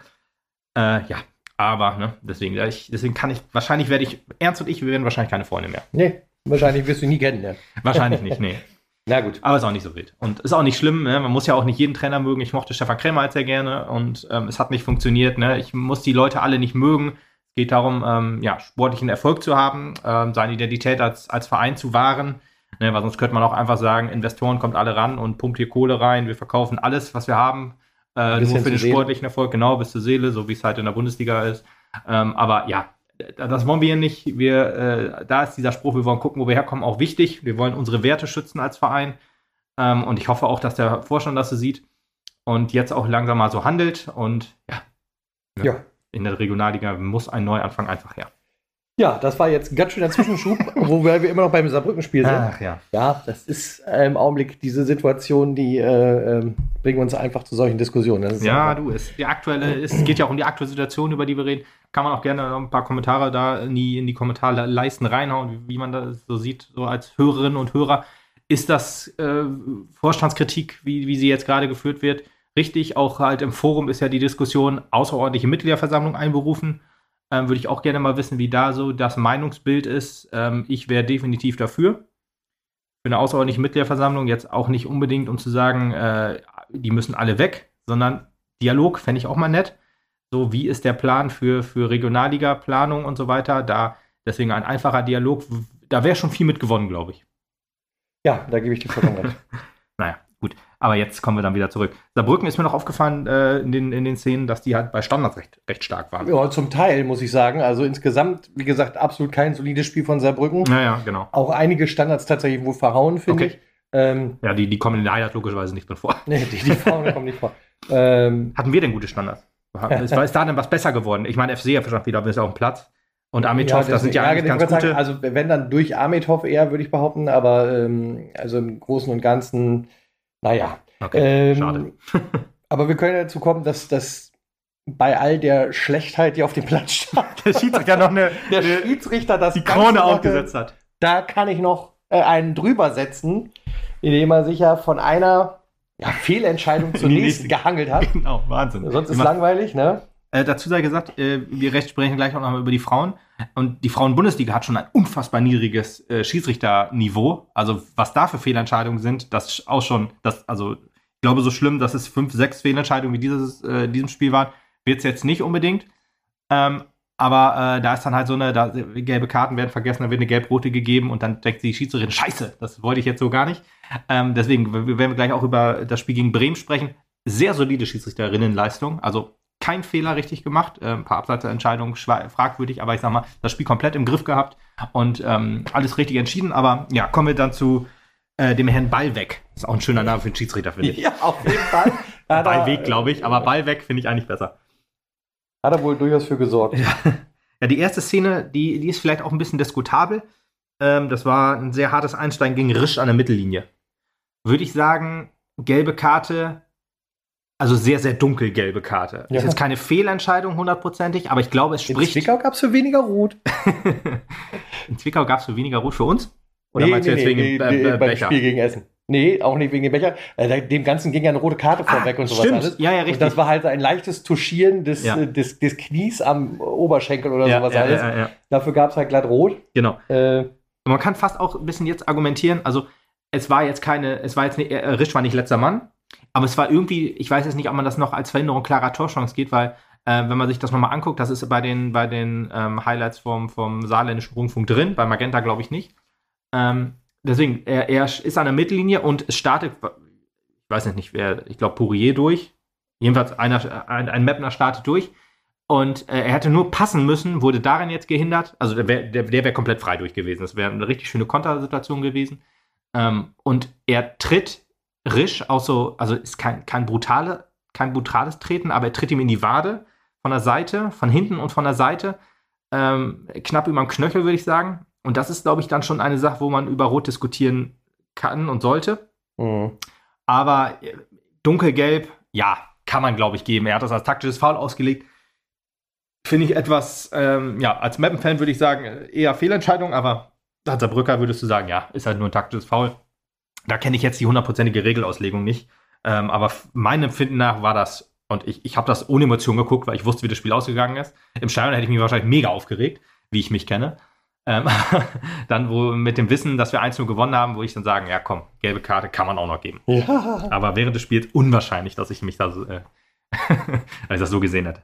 Äh, ja, aber, ne, deswegen, ich, deswegen kann ich, wahrscheinlich werde ich, Ernst und ich, wir werden wahrscheinlich keine Freunde mehr. Nee, wahrscheinlich wirst du nie kennen, ne? Wahrscheinlich nicht, nee. <laughs> Na gut. Aber ist auch nicht so wild. Und ist auch nicht schlimm, ne? man muss ja auch nicht jeden Trainer mögen. Ich mochte Stefan Krämer halt sehr gerne und ähm, es hat nicht funktioniert. Ne? Ich muss die Leute alle nicht mögen es geht darum, ähm, ja, sportlichen Erfolg zu haben, ähm, seine Identität als, als Verein zu wahren. Ne, weil sonst könnte man auch einfach sagen, Investoren kommt alle ran und pumpt hier Kohle rein, wir verkaufen alles, was wir haben, äh, nur für den sportlichen Erfolg, genau, bis zur Seele, so wie es halt in der Bundesliga ist. Ähm, aber ja, das wollen wir hier nicht. Wir, äh, da ist dieser Spruch, wir wollen gucken, wo wir herkommen, auch wichtig. Wir wollen unsere Werte schützen als Verein. Ähm, und ich hoffe auch, dass der Vorstand das so sieht und jetzt auch langsam mal so handelt. Und ja. Ja, in der Regionalliga muss ein Neuanfang einfach her. Ja, das war jetzt ein ganz schöner Zwischenschub, <laughs> wo wir immer noch beim Saarbrücken-Spiel sind. Ach ja. Ja, das ist äh, im Augenblick diese Situation, die äh, äh, bringen uns einfach zu solchen Diskussionen. Ja, du, es, die aktuelle, es geht ja auch um die aktuelle Situation, über die wir reden. Kann man auch gerne noch ein paar Kommentare da in die, in die Kommentarleisten reinhauen, wie, man das so sieht, so als Hörerinnen und Hörer. Ist das äh, Vorstandskritik, wie, wie sie jetzt gerade geführt wird? richtig. Auch halt im Forum ist ja die Diskussion außerordentliche Mitgliederversammlung einberufen. Ähm, Würde ich auch gerne mal wissen, wie da so das Meinungsbild ist. Ähm, ich wäre definitiv dafür. Für eine außerordentliche Mitgliederversammlung jetzt auch nicht unbedingt, um zu sagen, äh, die müssen alle weg, sondern Dialog fände ich auch mal nett. So, wie ist der Plan für, für Regionalliga-Planung und so weiter? Da deswegen ein einfacher Dialog, da wäre schon viel mitgewonnen, glaube ich. Ja, da gebe ich dir vollkommen recht. <laughs> naja, Gut, aber jetzt kommen wir dann wieder zurück. Saarbrücken ist mir noch aufgefallen äh, in, den, in den Szenen, dass die halt bei Standards recht, recht stark waren. Ja, zum Teil, muss ich sagen. Also insgesamt, wie gesagt, absolut kein solides Spiel von Saarbrücken. Ja, ja, genau. Auch einige Standards tatsächlich wohl verhauen, finde okay. ich. Ähm, ja, die, die kommen in der Highlight logischerweise nicht drin vor. <laughs> Nee, die, die Frauen kommen nicht vor. <laughs> Ähm, Hatten wir denn gute Standards? Ist, ist da denn was besser geworden? Ich meine, FC hat wieder bis auf den Platz. Und Amitov, ja, das sind ja, eigentlich ganz gute. Sagen, also wenn dann durch Amitov eher, würde ich behaupten, aber ähm, also im Großen und Ganzen, naja. Okay, ähm, schade. <laughs> aber wir können dazu kommen, dass das bei all der Schlechtheit, die auf dem Platz stand, der Schiedsrichter noch eine, <laughs> der eine, Schiedsrichter das die Krone aufgesetzt hat. Da kann ich noch äh, einen drüber setzen, indem er sich ja von einer ja, Fehlentscheidung zunächst <laughs> gehangelt hat. Genau, Wahnsinn. Sonst ist es langweilig, ne? Äh, dazu sei gesagt, äh, wir recht sprechen gleich auch nochmal über die Frauen. Und die Frauen-Bundesliga hat schon ein unfassbar niedriges äh, Schiedsrichterniveau. Also was da für Fehlentscheidungen sind, das auch schon, das, also ich glaube, so schlimm, dass es fünf, sechs Fehlentscheidungen wie dieses, äh, diesem Spiel waren, wird es jetzt nicht unbedingt. Ähm, aber äh, da ist dann halt so eine, da, gelbe Karten werden vergessen, dann wird eine gelb-rote gegeben und dann denkt die Schiedsrichterin, scheiße, das wollte ich jetzt so gar nicht. Ähm, deswegen werden wir gleich auch über das Spiel gegen Bremen sprechen. Sehr solide Schiedsrichterinnenleistung, also kein Fehler richtig gemacht, äh, ein paar Abseitsentscheidungen fragwürdig, aber ich sag mal, das Spiel komplett im Griff gehabt und ähm, alles richtig entschieden. Aber ja, kommen wir dann zu äh, dem Herrn Ballweg. Ist auch ein schöner Name für einen Schiedsrichter, finde ich. <laughs> Ja, auf jeden Fall. <laughs> Ballweg, glaube ich, aber Ballweg finde ich eigentlich besser. Hat er wohl durchaus für gesorgt. Ja, ja die erste Szene, die, die ist vielleicht auch ein bisschen diskutabel. Ähm, das war ein sehr hartes Einsteigen gegen Risch an der Mittellinie. Würde ich sagen, gelbe Karte, also sehr, sehr dunkelgelbe Karte. Ja. Ist jetzt keine Fehlentscheidung hundertprozentig, aber ich glaube, es spricht. In Zwickau gab es für weniger Rot. <laughs> In Zwickau gab es für weniger Rot für uns? Oder nee, meinst nee, du jetzt nee, wegen nee, äh, beim Spiel gegen Essen? Nee, auch nicht wegen dem Becher. Äh, dem Ganzen ging ja eine rote Karte ah, vorweg und sowas stimmt. alles. Ja, ja, richtig. Und das war halt ein leichtes Tuschieren des, ja. des, des Knies am Oberschenkel oder ja, sowas ja, alles. Ja, Dafür gab es halt glatt rot. Genau. Äh, man kann fast auch ein bisschen jetzt argumentieren, also es war jetzt keine, es war jetzt nicht, äh, Risch war nicht letzter Mann, aber es war irgendwie, ich weiß jetzt nicht, ob man das noch als Verhinderung klarer Torchance geht, weil äh, wenn man sich das nochmal anguckt, das ist bei den, bei den ähm, Highlights vom, vom saarländischen Rundfunk drin, bei Magenta glaube ich nicht. Ähm, deswegen, er, er ist an der Mittellinie und es startet, ich weiß nicht, wer, ich glaube Pourier durch. Jedenfalls einer, ein, ein Mapner startet durch. Und äh, er hätte nur passen müssen, wurde darin jetzt gehindert. Also der wäre der, der wär komplett frei durch gewesen. Das wäre eine richtig schöne Kontersituation gewesen. Ähm, und er tritt Risch auch so, also ist kein, kein, brutale, kein brutales Treten, aber er tritt ihm in die Wade von der Seite, von hinten und von der Seite. Ähm, knapp über dem Knöchel, würde ich sagen. Und das ist, glaube ich, dann schon eine Sache, wo man über Rot diskutieren kann und sollte. Mhm. Aber äh, dunkelgelb, ja, kann man, glaube ich, geben. Er hat das als taktisches Foul ausgelegt. Finde ich etwas, ähm, ja, als Mappen-Fan würde ich sagen, eher Fehlentscheidung, aber als Saarbrücker würdest du sagen, ja, ist halt nur ein taktisches Foul. Da kenne ich jetzt die hundertprozentige Regelauslegung nicht. Ähm, aber meinem Empfinden nach war das, und ich, ich habe das ohne Emotion geguckt, weil ich wusste, wie das Spiel ausgegangen ist. Im Stadion hätte ich mich wahrscheinlich mega aufgeregt, wie ich mich kenne. Ähm, <laughs> dann wo mit dem Wissen, dass wir 1-0 gewonnen haben, wo ich dann sagen, ja komm, gelbe Karte kann man auch noch geben. Ja. Aber während des Spiels unwahrscheinlich, dass ich mich da so, äh, <laughs> dass ich das so gesehen hätte.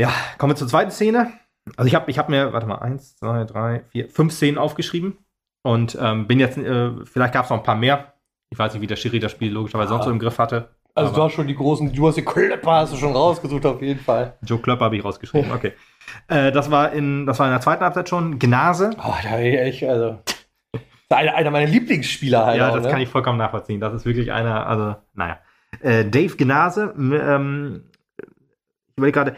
Ja, kommen wir zur zweiten Szene. Also ich habe ich hab mir, warte mal, eins, zwei, drei, vier, fünf Szenen aufgeschrieben und ähm, bin jetzt, äh, vielleicht gab es noch ein paar mehr. Ich weiß nicht, wie der Schiri das Spiel logischerweise ja. sonst so im Griff hatte. Also du hast schon die großen, du hast die Klöpper hast du schon rausgesucht auf jeden Fall. Joe Klöpper habe ich rausgeschrieben, okay. Äh, das, war in, das war in der zweiten Halbzeit schon. Gnase. Oh, da ich, also. Einer, einer meiner Lieblingsspieler halt. Ja, auch, das ne? kann ich vollkommen nachvollziehen. Das ist wirklich einer, also, naja. Äh, Dave Gnase, ähm, ich überlege gerade,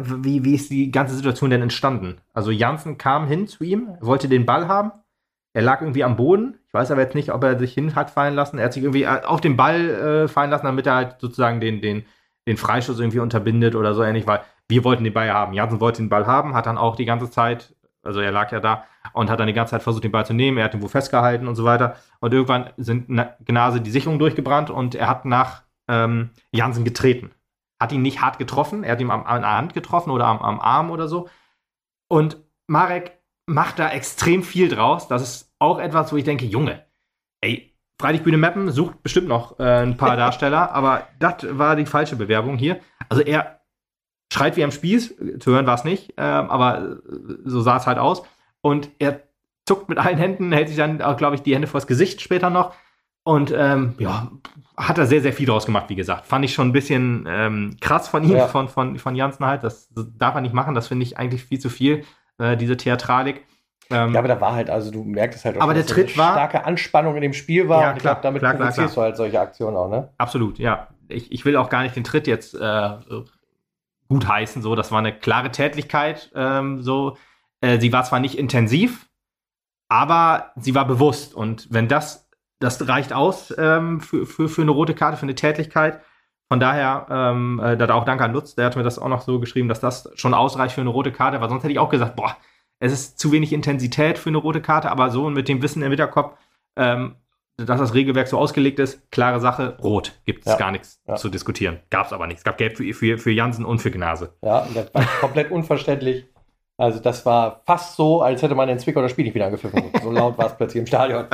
wie, wie ist die ganze Situation denn entstanden? Also Janssen kam hin zu ihm, wollte den Ball haben. Er lag irgendwie am Boden. Ich weiß aber jetzt nicht, ob er sich hin hat fallen lassen. Er hat sich irgendwie äh, auf den Ball äh, fallen lassen, damit er halt sozusagen den, den, den Freischuss irgendwie unterbindet oder so ähnlich, weil wir wollten den Ball haben. Janssen wollte den Ball haben, hat dann auch die ganze Zeit, also er lag ja da und hat dann die ganze Zeit versucht, den Ball zu nehmen. Er hat ihn wo festgehalten und so weiter. Und irgendwann sind Gnase die Sicherung durchgebrannt und er hat nach ähm, Janssen getreten hat ihn nicht hart getroffen, er hat ihn am, an der Hand getroffen oder am, am Arm oder so. Und Marek macht da extrem viel draus. Das ist auch etwas, wo ich denke, Junge, ey, Freilichtbühne Mappen sucht bestimmt noch äh, ein paar <laughs> Darsteller, aber das war die falsche Bewerbung hier. Also er schreit wie am Spieß, zu hören war es nicht, äh, aber so sah es halt aus. Und er zuckt mit allen Händen, hält sich dann, glaube ich, die Hände vors Gesicht später noch und ähm, ja, hat er sehr, sehr viel draus gemacht, wie gesagt. Fand ich schon ein bisschen ähm, krass von ihm, ja. von, von, von Janssen halt. Das, das darf er nicht machen, das finde ich eigentlich viel zu viel, äh, diese Theatralik. Ähm, ja, aber da war halt, also du merkst es halt auch, aber der Tritt war starke Anspannung in dem Spiel war. Ja, und ich glaube, damit klar, provozierst klar, du halt solche Aktionen auch, ne? Absolut, ja. Ich, ich will auch gar nicht den Tritt jetzt äh, gut heißen, so. Das war eine klare Tätlichkeit, ähm, so. Äh, sie war zwar nicht intensiv, aber sie war bewusst. Und wenn das das reicht aus ähm, für, für, für eine rote Karte, für eine Tätigkeit. Von daher, ähm, äh, da auch Danke an Lutz, der hat mir das auch noch so geschrieben, dass das schon ausreicht für eine rote Karte, weil sonst hätte ich auch gesagt, boah, es ist zu wenig Intensität für eine rote Karte, aber so mit dem Wissen im Hinterkopf, ähm, dass das Regelwerk so ausgelegt ist, klare Sache, rot, gibt es ja. gar nichts ja. zu diskutieren. Gab es aber nichts. Es gab Gelb für, für, für Jansen und für Gnase. Ja, das war <laughs> komplett unverständlich. Also das war fast so, als hätte man in Zwickau das Spiel nicht wieder angepfiffen. So laut war es plötzlich im Stadion.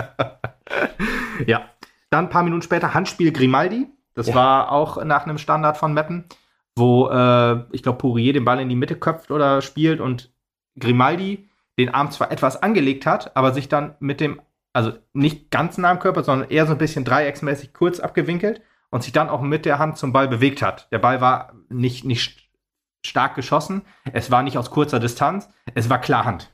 <laughs> ja. Dann ein paar Minuten später Handspiel Grimaldi. Das ja. war auch nach einem Standard von Meppen, wo äh, ich glaube Pourier den Ball in die Mitte köpft oder spielt und Grimaldi den Arm zwar etwas angelegt hat, aber sich dann mit dem, also nicht ganz nah am Körper, sondern eher so ein bisschen dreiecksmäßig kurz abgewinkelt und sich dann auch mit der Hand zum Ball bewegt hat. Der Ball war nicht, nicht stark geschossen. Es war nicht aus kurzer Distanz, es war Klarhand.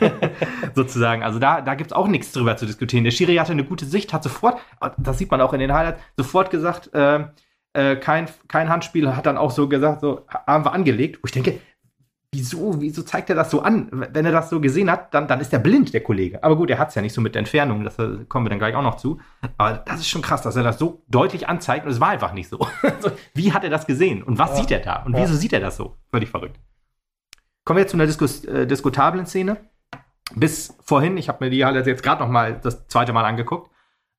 <laughs> Sozusagen. Also da, da gibt es auch nichts drüber zu diskutieren. Der Schiri hatte eine gute Sicht, hat sofort, das sieht man auch in den Highlights, sofort gesagt, äh, äh, kein, kein Handspiel, hat dann auch so gesagt, so Arm war angelegt. Wo ich denke, wieso, wieso zeigt er das so an? Wenn er das so gesehen hat, dann, dann ist er blind, der Kollege. Aber gut, er hat es ja nicht so mit der Entfernung, das äh, kommen wir dann gleich auch noch zu. Aber das ist schon krass, dass er das so deutlich anzeigt und es war einfach nicht so. <laughs> Wie hat er das gesehen und was ja. sieht er da und ja. wieso sieht er das so? Völlig verrückt. Kommen wir jetzt zu einer Diskus äh, diskutablen Szene. Bis vorhin, ich habe mir die halt jetzt gerade noch mal das zweite Mal angeguckt,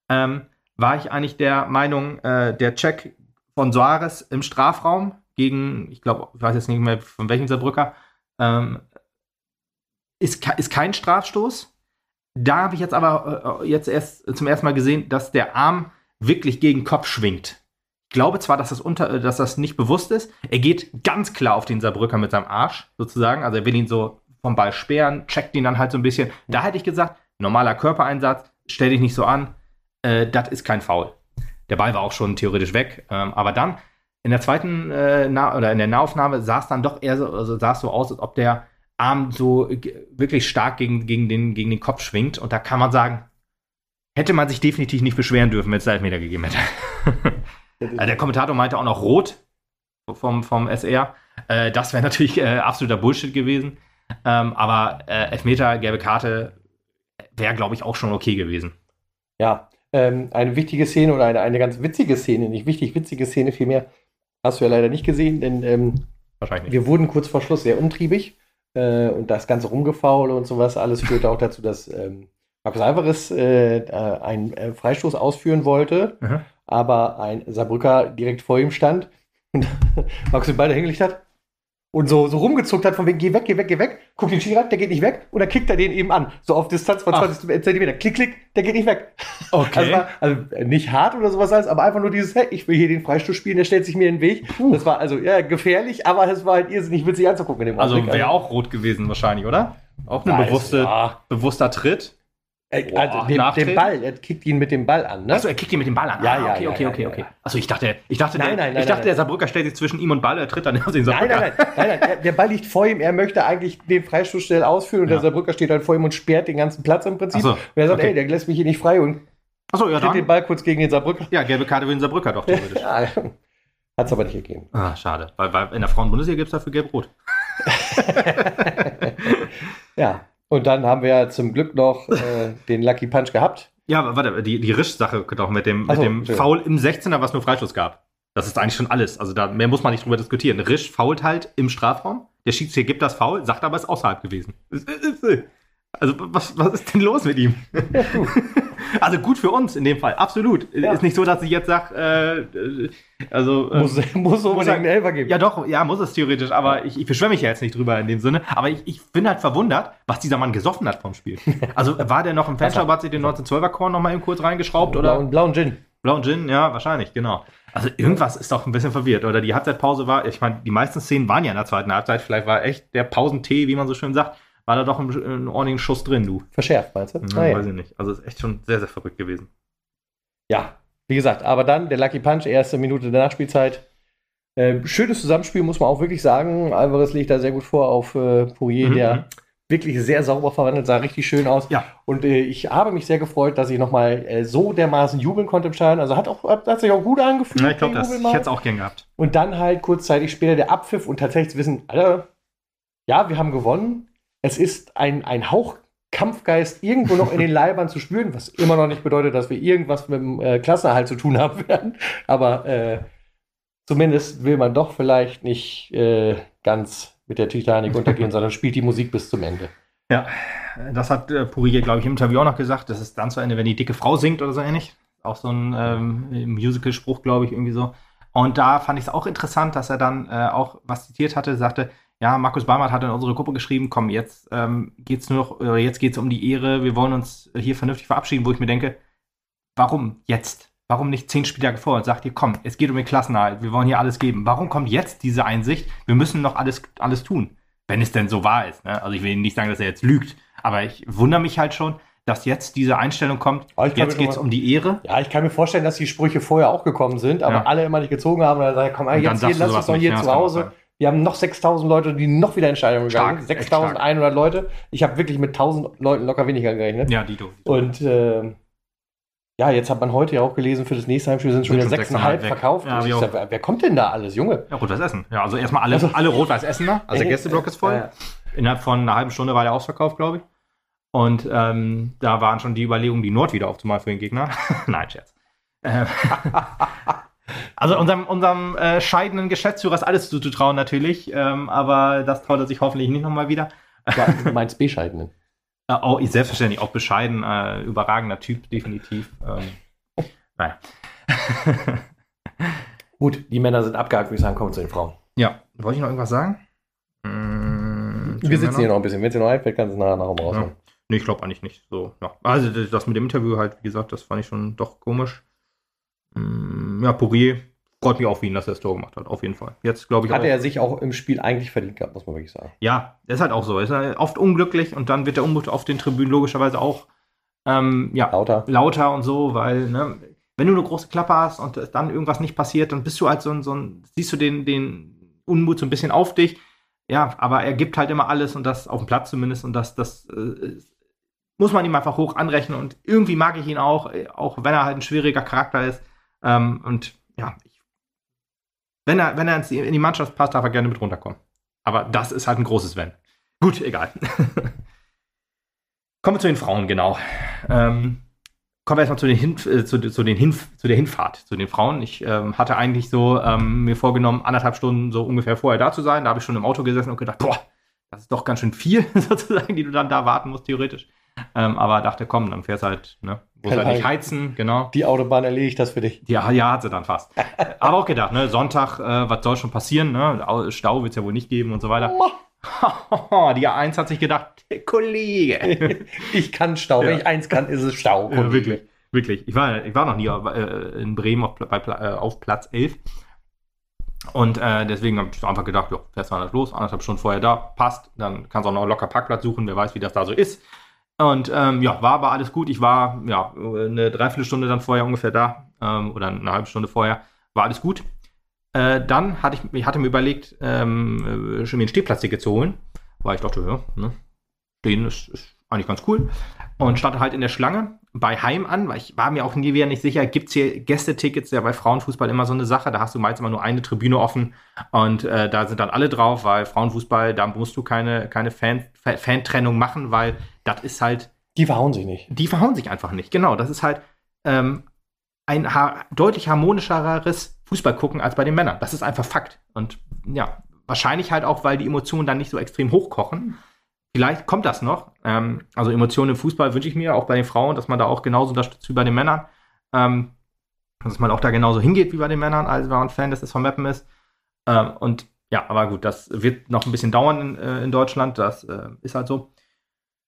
ähm, war ich eigentlich der Meinung, äh, der Check von Soares im Strafraum gegen, ich glaube, ich weiß jetzt nicht mehr von welchem Saarbrücker, ähm, ist, ist kein Strafstoß. Da habe ich jetzt aber äh, jetzt erst zum ersten Mal gesehen, dass der Arm wirklich gegen Kopf schwingt. Ich glaube zwar, dass das, unter, äh, dass das nicht bewusst ist. Er geht ganz klar auf den Saarbrücker mit seinem Arsch, sozusagen. Also er will ihn so vom Ball sperren, checkt ihn dann halt so ein bisschen. Da hätte ich gesagt, normaler Körpereinsatz, stell dich nicht so an, äh, das ist kein Foul. Der Ball war auch schon theoretisch weg. Ähm, aber dann in der zweiten äh, oder in der Nahaufnahme sah es dann doch eher so, also sah es so aus, als ob der Arm so wirklich stark gegen, gegen, den, gegen den Kopf schwingt. Und da kann man sagen, hätte man sich definitiv nicht beschweren dürfen, wenn es Elfmeter gegeben hätte. <laughs> Äh, der Kommentator meinte auch noch rot vom, vom SR. Äh, das wäre natürlich äh, absoluter Bullshit gewesen. Ähm, aber äh, Elfmeter, gelbe Karte wäre, glaube ich, auch schon okay gewesen. Ja, ähm, eine wichtige Szene oder eine, eine ganz witzige Szene, nicht wichtig, witzige Szene vielmehr, hast du ja leider nicht gesehen, denn ähm, Wahrscheinlich wir wurden kurz vor Schluss sehr untriebig äh, und das ganze Rumgefaule und sowas. Alles führte auch dazu, dass ähm, Markus Alvarez äh, äh einen äh, Freistoß ausführen wollte, mhm. aber ein Saarbrücker direkt vor ihm stand und <laughs> Markus den Ball hingelegt hat und so, so rumgezuckt hat, von wegen, geh weg, geh weg, geh weg, guck den Schiri der geht nicht weg, und dann kickt er den eben an, so auf Distanz von 20 Ach. Zentimeter. Klick, klick, der geht nicht weg. Okay. Also, war, also nicht hart oder sowas alles, aber einfach nur dieses, hey, ich will hier den Freistoß spielen, der stellt sich mir in den Weg. Uh. Das war also, ja, gefährlich, aber es war halt irrsinnig witzig anzugucken in dem Also wäre auch rot gewesen wahrscheinlich, oder? Auch ein bewusste, bewusster Tritt. Äh, also den, den, Ball, er kickt ihn mit dem Ball an, ne? Achso, er kickt ihn mit dem Ball an. Ja, ah, ja, okay, ja, okay, ja, okay, okay. Achso, ich dachte, ich dachte, nein, der, nein, nein, ich dachte, der Saarbrücker stellt sich zwischen ihm und Ball, er tritt dann <laughs> auf den Saarbrücker. Nein, nein, nein, nein, nein, der Ball liegt vor ihm, er möchte eigentlich den Freistoß schnell ausführen und der Saarbrücker steht dann vor ihm und sperrt den ganzen Platz im Prinzip. So, und er sagt, okay. ey, der lässt mich hier nicht frei und Achso, ja, dann. den Ball kurz gegen den Saarbrücker. Ja, gelbe Karte für den Saarbrücker doch theoretisch. <laughs> ja, hat es aber nicht gegeben. Ah, schade. Weil, weil in der Frauen-Bundesliga gibt es dafür gelb-rot. <laughs> ja, und dann haben wir ja zum Glück noch äh, <laughs> den Lucky Punch gehabt. Ja, warte, die, die Risch-Sache doch mit dem, mit so, dem Foul im 16er, was nur Freistoß gab. Das ist eigentlich schon alles. Also da mehr muss man nicht drüber diskutieren. Risch fault halt im Strafraum. Der Schiedsrichter gibt das Foul, sagt aber, es ist außerhalb gewesen. Also, was, was ist denn los mit ihm? also, gut für uns in dem Fall, absolut. Ja. Ist nicht so, dass ich jetzt sage, äh, also. Äh, muss, muss unbedingt einen Elfer geben. Ja, doch, ja, muss es theoretisch, aber ich, ich beschwöre mich ja jetzt nicht drüber in dem Sinne. Aber ich, ich bin halt verwundert, was dieser Mann gesoffen hat vom Spiel. <laughs> Also, war der noch im Fenster, hat sich den 1912er Korn noch mal eben kurz reingeschraubt? Oder? Blauen, blauen Gin. Blauen Gin, ja, wahrscheinlich, genau. Also irgendwas ist doch ein bisschen verwirrt. Oder die Halbzeitpause war, ich meine, die meisten Szenen waren ja in der zweiten Halbzeit. Vielleicht war echt der Pausentee, wie man so schön sagt, war da doch ein, ein ordentlichen Schuss drin, du. Verschärft, meinst du? Ja, ah, ja. Weiß ich nicht. Also ist echt schon sehr, sehr verrückt gewesen. Ja, wie gesagt, aber dann der Lucky Punch, erste Minute der Nachspielzeit. Äh, schönes Zusammenspiel, muss man auch wirklich sagen. Alvarez legt da sehr gut vor auf äh, Poirier, mhm. der mhm. wirklich sehr sauber verwandelt, sah richtig schön aus. Ja. Und äh, ich habe mich sehr gefreut, dass ich nochmal äh, so dermaßen jubeln konnte im Stadion. Also hat, auch, hat sich auch gut angefühlt. Ja, ich glaube, ich hätte es auch gern gehabt. Und dann halt kurzzeitig später der Abpfiff und tatsächlich wissen, Alter, ja, wir haben gewonnen es ist ein, ein Hauch Kampfgeist irgendwo noch in den <laughs> Leibern zu spüren, was immer noch nicht bedeutet, dass wir irgendwas mit dem äh, Klassenerhalt zu tun haben <laughs> werden. Aber äh, zumindest will man doch vielleicht nicht äh, ganz mit der Titanic <laughs> untergehen, sondern spielt die Musik bis zum Ende. Ja, das hat äh, Purier, glaube ich, im Interview auch noch gesagt. Das ist dann zu Ende, wenn die dicke Frau singt oder so ähnlich. Auch so ein ähm, Musical-Spruch, glaube ich, irgendwie so. Und da fand ich es auch interessant, dass er dann äh, auch was zitiert hatte, sagte, ja, Markus Barmert hat in unsere Gruppe geschrieben, komm, jetzt ähm, geht's nur noch, äh, jetzt geht's um die Ehre, wir wollen uns hier vernünftig verabschieden, wo ich mir denke, warum jetzt? Warum nicht zehn Spieltage vor und sagt ihr, komm, es geht um den Klassenerhalt, wir wollen hier alles geben. Warum kommt jetzt diese Einsicht, wir müssen noch alles, alles tun? Wenn es denn so wahr ist. Ne? Also ich will nicht sagen, dass er jetzt lügt, aber ich wundere mich halt schon, dass jetzt diese Einstellung kommt, jetzt geht es um die Ehre. Ja, ich kann mir vorstellen, dass die Sprüche vorher auch gekommen sind, aber ja. alle immer nicht gezogen haben und dann sagen, komm, jetzt hier, lass uns doch hier zu Hause. Wir haben noch 6000 Leute, die noch wieder in Stadion gegangen sind. 6100 Leute. Ich habe wirklich mit 1000 Leuten locker weniger gerechnet. Ja, die, die, die. Und äh, ja, jetzt hat man heute ja auch gelesen, für das nächste Heimspiel sind schon wieder 6,5 verkauft. Ja, sag, wer, wer, kommt denn da alles, Junge? Ja, Rot-Weiß Essen. Ja, also erstmal alle, also, alle Rot-Weiß Essener. Also der Gästeblock ist voll. Ja, ja. Innerhalb von einer halben Stunde war der ausverkauft, glaube ich. Und ähm, da waren schon die Überlegungen, die Nord wieder aufzumalen für den Gegner. <laughs> Nein, Scherz. Also unserem, unserem äh, scheidenden Geschäftsführer ist alles zuzutrauen natürlich, ähm, aber das traut er sich hoffentlich nicht nochmal wieder. Du meinst bescheidenen? <laughs> Oh, ich selbstverständlich, auch bescheiden, äh, überragender Typ, definitiv. Ähm, naja. <laughs> Gut, die Männer sind abgehakt, würde ich sagen, kommen zu den Frauen. Ja, wollte ich noch irgendwas sagen? Mmh, Wir sitzen hier noch ein bisschen. Wenn es dir noch einfällt, kannst du nachher nach raus. Ja. Nee, ich glaube eigentlich nicht. So, ja. Also das mit dem Interview halt, wie gesagt, das fand ich schon doch komisch. Mm, ja, Pourier freut mich auch für ihn, dass er das Tor gemacht hat, auf jeden Fall. Jetzt glaube ich Hat auch, er sich auch im Spiel eigentlich verdient gehabt, muss man wirklich sagen. Ja, ist halt auch so. Ist halt oft unglücklich und dann wird der Unmut auf den Tribünen logischerweise auch ähm, ja, lauter. lauter und so, weil ne, wenn du eine große Klappe hast und dann irgendwas nicht passiert, dann bist du halt so ein, so ein siehst du den, den Unmut so ein bisschen auf dich. Ja, aber er gibt halt immer alles und das auf dem Platz zumindest und das, das äh, muss man ihm einfach hoch anrechnen und irgendwie mag ich ihn auch, auch wenn er halt ein schwieriger Charakter ist. Ähm, und ja, ich, wenn er, wenn er in die Mannschaft passt, darf er gerne mit runterkommen. Aber das ist halt ein großes Wenn. Gut, egal. <laughs> Kommen wir zu den Frauen, genau. Ähm, kommen wir erstmal zu, äh, zu, zu, zu der Hinfahrt, zu den Frauen. Ich ähm, hatte eigentlich so ähm, mir vorgenommen, anderthalb Stunden so ungefähr vorher da zu sein. Da habe ich schon im Auto gesessen und gedacht, boah, das ist doch ganz schön viel, <laughs> sozusagen, die du dann da warten musst, theoretisch. Ähm, aber dachte, komm, dann fährst halt, ne, muss halt nicht heizen, genau. Die Autobahn erledigt das für dich. Ja, ja, hat sie dann fast. <laughs> aber auch gedacht, ne, Sonntag, äh, was soll schon passieren, ne? Stau wird es ja wohl nicht geben und so weiter. <laughs> die A1 hat sich gedacht, Kollege. <laughs> ich kann Stau. Ja. Wenn ich eins kann, ist es Stau. Ja, wirklich, wirklich. Ich war, ich war noch nie äh, in Bremen auf, bei, äh, auf Platz 11. Und äh, deswegen habe ich einfach gedacht, ja, fährst du los, anderthalb Stunden vorher da, passt. Dann kannst du auch noch locker Parkplatz suchen, wer weiß, wie das da so ist. Und ähm, ja, war aber alles gut. Ich war ja eine Dreiviertelstunde dann vorher ungefähr da ähm, oder eine halbe Stunde vorher. War alles gut. Äh, dann hatte ich, ich hatte mir überlegt, ähm, äh, schon mir ein Stehplatzticket zu holen, weil ich dachte, ja, ne, stehen ist, ist eigentlich ganz cool. Und stand halt in der Schlange bei Heim an, weil ich war mir auch nie wieder nicht sicher, gibt es hier Gästetickets, ja bei Frauenfußball immer so eine Sache, da hast du meist immer nur eine Tribüne offen und äh, da sind dann alle drauf, weil Frauenfußball, da musst du keine, keine Fan, Fantrennung machen, weil das ist halt. Die verhauen sich nicht. Die verhauen sich einfach nicht, genau. Das ist halt ähm, ein ha deutlich harmonischeres Fußball gucken als bei den Männern. Das ist einfach Fakt. Und ja, wahrscheinlich halt auch, weil die Emotionen dann nicht so extrem hochkochen. Vielleicht kommt das noch. Ähm, also Emotionen im Fußball wünsche ich mir, auch bei den Frauen, dass man da auch genauso unterstützt wie bei den Männern. Ähm, dass man auch da genauso hingeht wie bei den Männern, als wenn man Fan des SV Mappen ist. Ähm, und ja, aber gut, das wird noch ein bisschen dauern in, äh, in Deutschland. Das äh, ist halt so.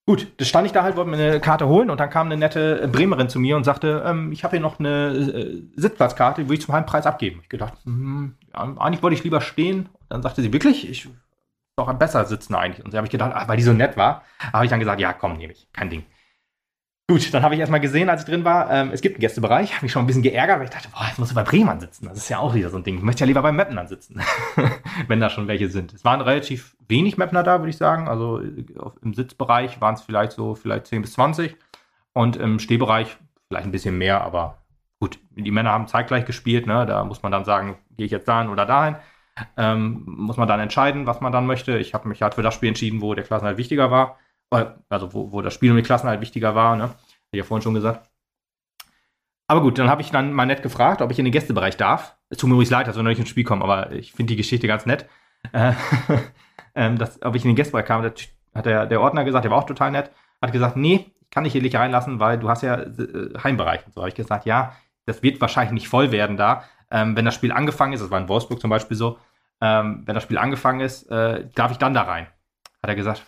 Gut, das stand ich da halt, wollte mir eine Karte holen und dann kam eine nette Bremerin zu mir und sagte, ähm, ich habe hier noch eine äh, Sitzplatzkarte, die würde ich zum halben Preis abgeben. Ich gedacht, hm, eigentlich wollte ich lieber stehen. Und dann sagte sie, wirklich? Ich doch besser sitzen eigentlich. Und so habe ich gedacht, ach, weil die so nett war, habe ich dann gesagt, ja, komm, nehme ich, kein Ding. Gut, dann habe ich erstmal gesehen, als ich drin war, ähm, es gibt einen Gästebereich, habe mich schon ein bisschen geärgert, weil ich dachte, boah, jetzt musst du bei Bremen sitzen. Das ist ja auch wieder so ein Ding. Ich möchte ja lieber bei Meppner sitzen, <laughs> wenn da schon welche sind. Es waren relativ wenig Meppner da, würde ich sagen. Also im Sitzbereich waren es vielleicht so, vielleicht 10 bis 20 und im Stehbereich vielleicht ein bisschen mehr, aber gut, die Männer haben zeitgleich gespielt, ne? da muss man dann sagen, gehe ich jetzt dahin oder dahin. Ähm, muss man dann entscheiden, was man dann möchte. Ich habe mich halt für das Spiel entschieden, wo der Klassenhalt wichtiger war also wo, wo das Spiel um die Klassen halt wichtiger war, ne? Hatte ich ja vorhin schon gesagt. Aber gut, dann habe ich dann mal nett gefragt, ob ich in den Gästebereich darf. Es tut mir übrigens leid, dass wir noch nicht ins Spiel kommen, aber ich finde die Geschichte ganz nett. Äh, <laughs> ähm, dass, ob ich in den Gästebereich kam, hat der, der Ordner gesagt, der war auch total nett, hat gesagt, nee, ich kann dich hier nicht reinlassen, weil du hast ja äh, Heimbereich. Und so habe ich gesagt, ja, das wird wahrscheinlich nicht voll werden da. Ähm, wenn das Spiel angefangen ist, das war in Wolfsburg zum Beispiel so, ähm, wenn das Spiel angefangen ist, äh, darf ich dann da rein? Hat er gesagt,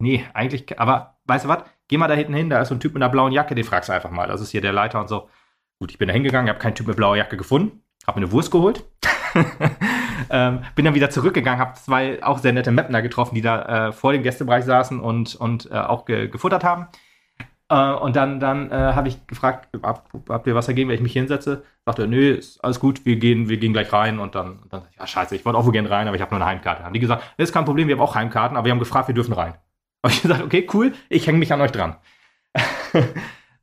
Nee, eigentlich, aber weißt du was? Geh mal da hinten hin, da ist so ein Typ mit einer blauen Jacke, den fragst du einfach mal. Das ist hier der Leiter und so. Gut, ich bin da hingegangen, habe keinen Typ mit blauer Jacke gefunden, habe mir eine Wurst geholt. <laughs> ähm, bin dann wieder zurückgegangen, habe zwei auch sehr nette Mapner getroffen, die da äh, vor dem Gästebereich saßen und, und äh, auch ge gefuttert haben. Äh, und dann, dann äh, habe ich gefragt, hab, habt ihr was dagegen, wenn ich mich hinsetze? Sagte, nö, ist alles gut, wir gehen, wir gehen gleich rein. Und dann, dann ja, scheiße, ich wollte auch wohl gerne rein, aber ich habe nur eine Heimkarte. Haben die gesagt, das ist kein Problem, wir haben auch Heimkarten, aber wir haben gefragt, wir dürfen rein. <laughs> Habe ich gesagt, okay, cool, ich hänge mich an euch dran. <laughs>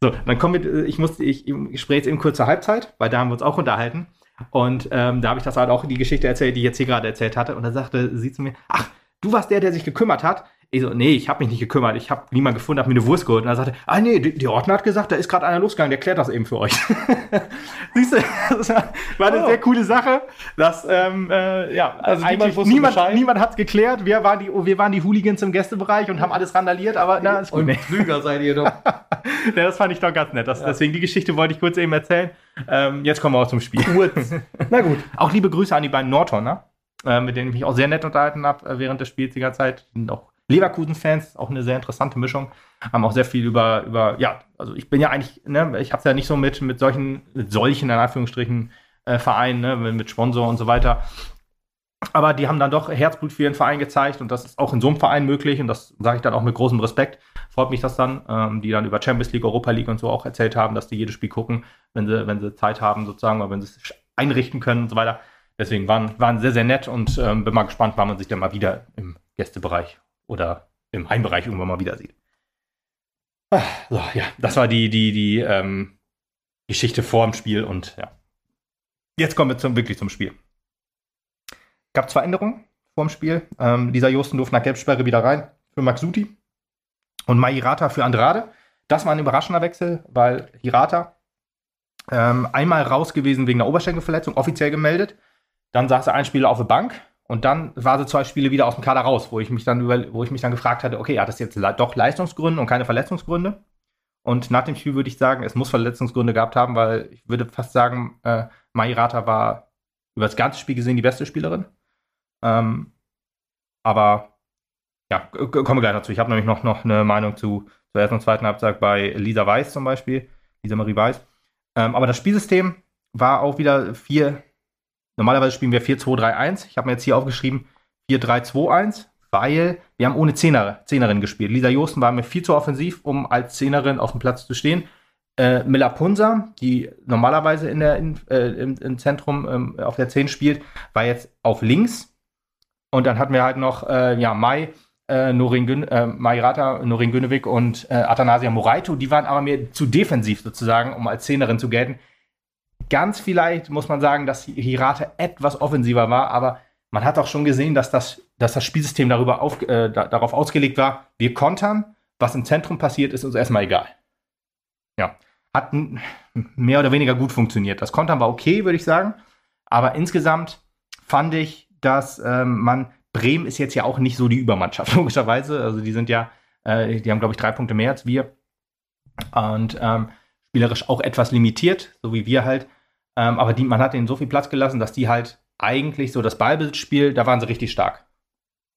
so, dann kommen wir, ich musste, ich, ich spreche jetzt eben kurz zur Halbzeit, weil da haben wir uns auch unterhalten. Und ähm, da habe ich das halt auch die Geschichte erzählt, die ich jetzt hier gerade erzählt hatte. Und da sagte sie zu mir, ach, du warst der, der sich gekümmert hat. Ich so, nee, ich habe mich nicht gekümmert. Ich habe niemanden gefunden, habe mir eine Wurst geholt. Und er sagte, ah nee, die, Ordner hat gesagt, da ist gerade einer losgegangen, der klärt das eben für euch. <laughs> Siehst du, das war eine oh. sehr coole Sache. Dass, ähm, äh, ja, also niemand, niemand, niemand hat es geklärt. Wir waren, die, wir waren die Hooligans im Gästebereich und haben alles randaliert, aber na, ist gut. Und Flüger seid ihr doch. <laughs> ja, das fand ich doch ganz nett. Das, ja. Deswegen die Geschichte wollte ich kurz eben erzählen. Ähm, jetzt kommen wir auch zum Spiel. <laughs> Na gut. Auch liebe Grüße an die beiden Nordhorner, äh, mit denen ich mich auch sehr nett unterhalten habe äh, während des Spiels die ganze Zeit. Sind auch Leverkusen-Fans, auch eine sehr interessante Mischung, haben auch sehr viel über, über ja, also ich bin ja eigentlich, ne, ich habe es ja nicht so mit, mit solchen, mit solchen, in Anführungsstrichen, äh, Vereinen, ne, mit Sponsor und so weiter. Aber die haben dann doch Herzblut für ihren Verein gezeigt und das ist auch in so einem Verein möglich und das sage ich dann auch mit großem Respekt. Freut mich das dann, ähm, die dann über Champions League, Europa League und so auch erzählt haben, dass die jedes Spiel gucken, wenn sie, wenn sie Zeit haben sozusagen oder wenn sie es einrichten können und so weiter. Deswegen waren, waren sehr, sehr nett und ähm, bin mal gespannt, wann man sich dann mal wieder im Gästebereich oder im Heimbereich irgendwann mal wieder sieht. Ah, so, ja, das war die, die, die ähm, Geschichte vor dem Spiel und ja. Jetzt kommen wir zum, wirklich zum Spiel gab zwei Änderungen vor dem Spiel. Ähm, Lisa Josten durfte nach Gelbsperre wieder rein für Max Suti und Mairata für Andrade. Das war ein überraschender Wechsel, weil Hirata ähm, einmal raus gewesen wegen einer Oberschenkelverletzung, offiziell gemeldet. Dann saß er ein Spieler auf der Bank und dann war sie zwei Spiele wieder aus dem Kader raus, wo ich mich dann, über, wo ich mich dann gefragt hatte, okay, hat das jetzt doch Leistungsgründe und keine Verletzungsgründe? Und nach dem Spiel würde ich sagen, es muss Verletzungsgründe gehabt haben, weil ich würde fast sagen, äh, Mairata war über das ganze Spiel gesehen die beste Spielerin. Ähm, aber ja, kommen wir gleich dazu. Ich habe nämlich noch, noch eine Meinung zu zur ersten und zweiten Halbzeit bei Lisa Weiß zum Beispiel, Lisa Marie Weiß. Ähm, aber das Spielsystem war auch wieder 4. Normalerweise spielen wir 4-2-3-1. Ich habe mir jetzt hier aufgeschrieben 4-3-2-1, weil wir haben ohne Zehner, Zehnerin gespielt. Lisa Josten war mir viel zu offensiv, um als Zehnerin auf dem Platz zu stehen. Äh, Miller Punza, die normalerweise in der, in, äh, im, im, Zentrum ähm, auf der 10 spielt, war jetzt auf links und dann hatten wir halt noch äh, ja, Mai, äh, Norin, Gün, äh, Mairata, Norin Günewig und äh, Athanasia Moraito. Die waren aber mir zu defensiv sozusagen, um als Zehnerin zu gelten. Ganz vielleicht muss man sagen, dass Hirate etwas offensiver war, aber man hat auch schon gesehen, dass das, dass das Spielsystem darüber auf, äh, da, darauf ausgelegt war, wir kontern, was im Zentrum passiert, ist uns erstmal egal. Ja, hat mehr oder weniger gut funktioniert. Das Kontern war okay, würde ich sagen, aber insgesamt fand ich, dass ähm, man, Bremen ist jetzt ja auch nicht so die Übermannschaft, <laughs> logischerweise. Also die sind ja, äh, die haben, glaube ich, drei Punkte mehr als wir. Und ähm, spielerisch auch etwas limitiert, so wie wir halt. Ähm, aber die, man hat ihnen so viel Platz gelassen, dass die halt eigentlich so das Ballbesitzspiel, da waren sie richtig stark.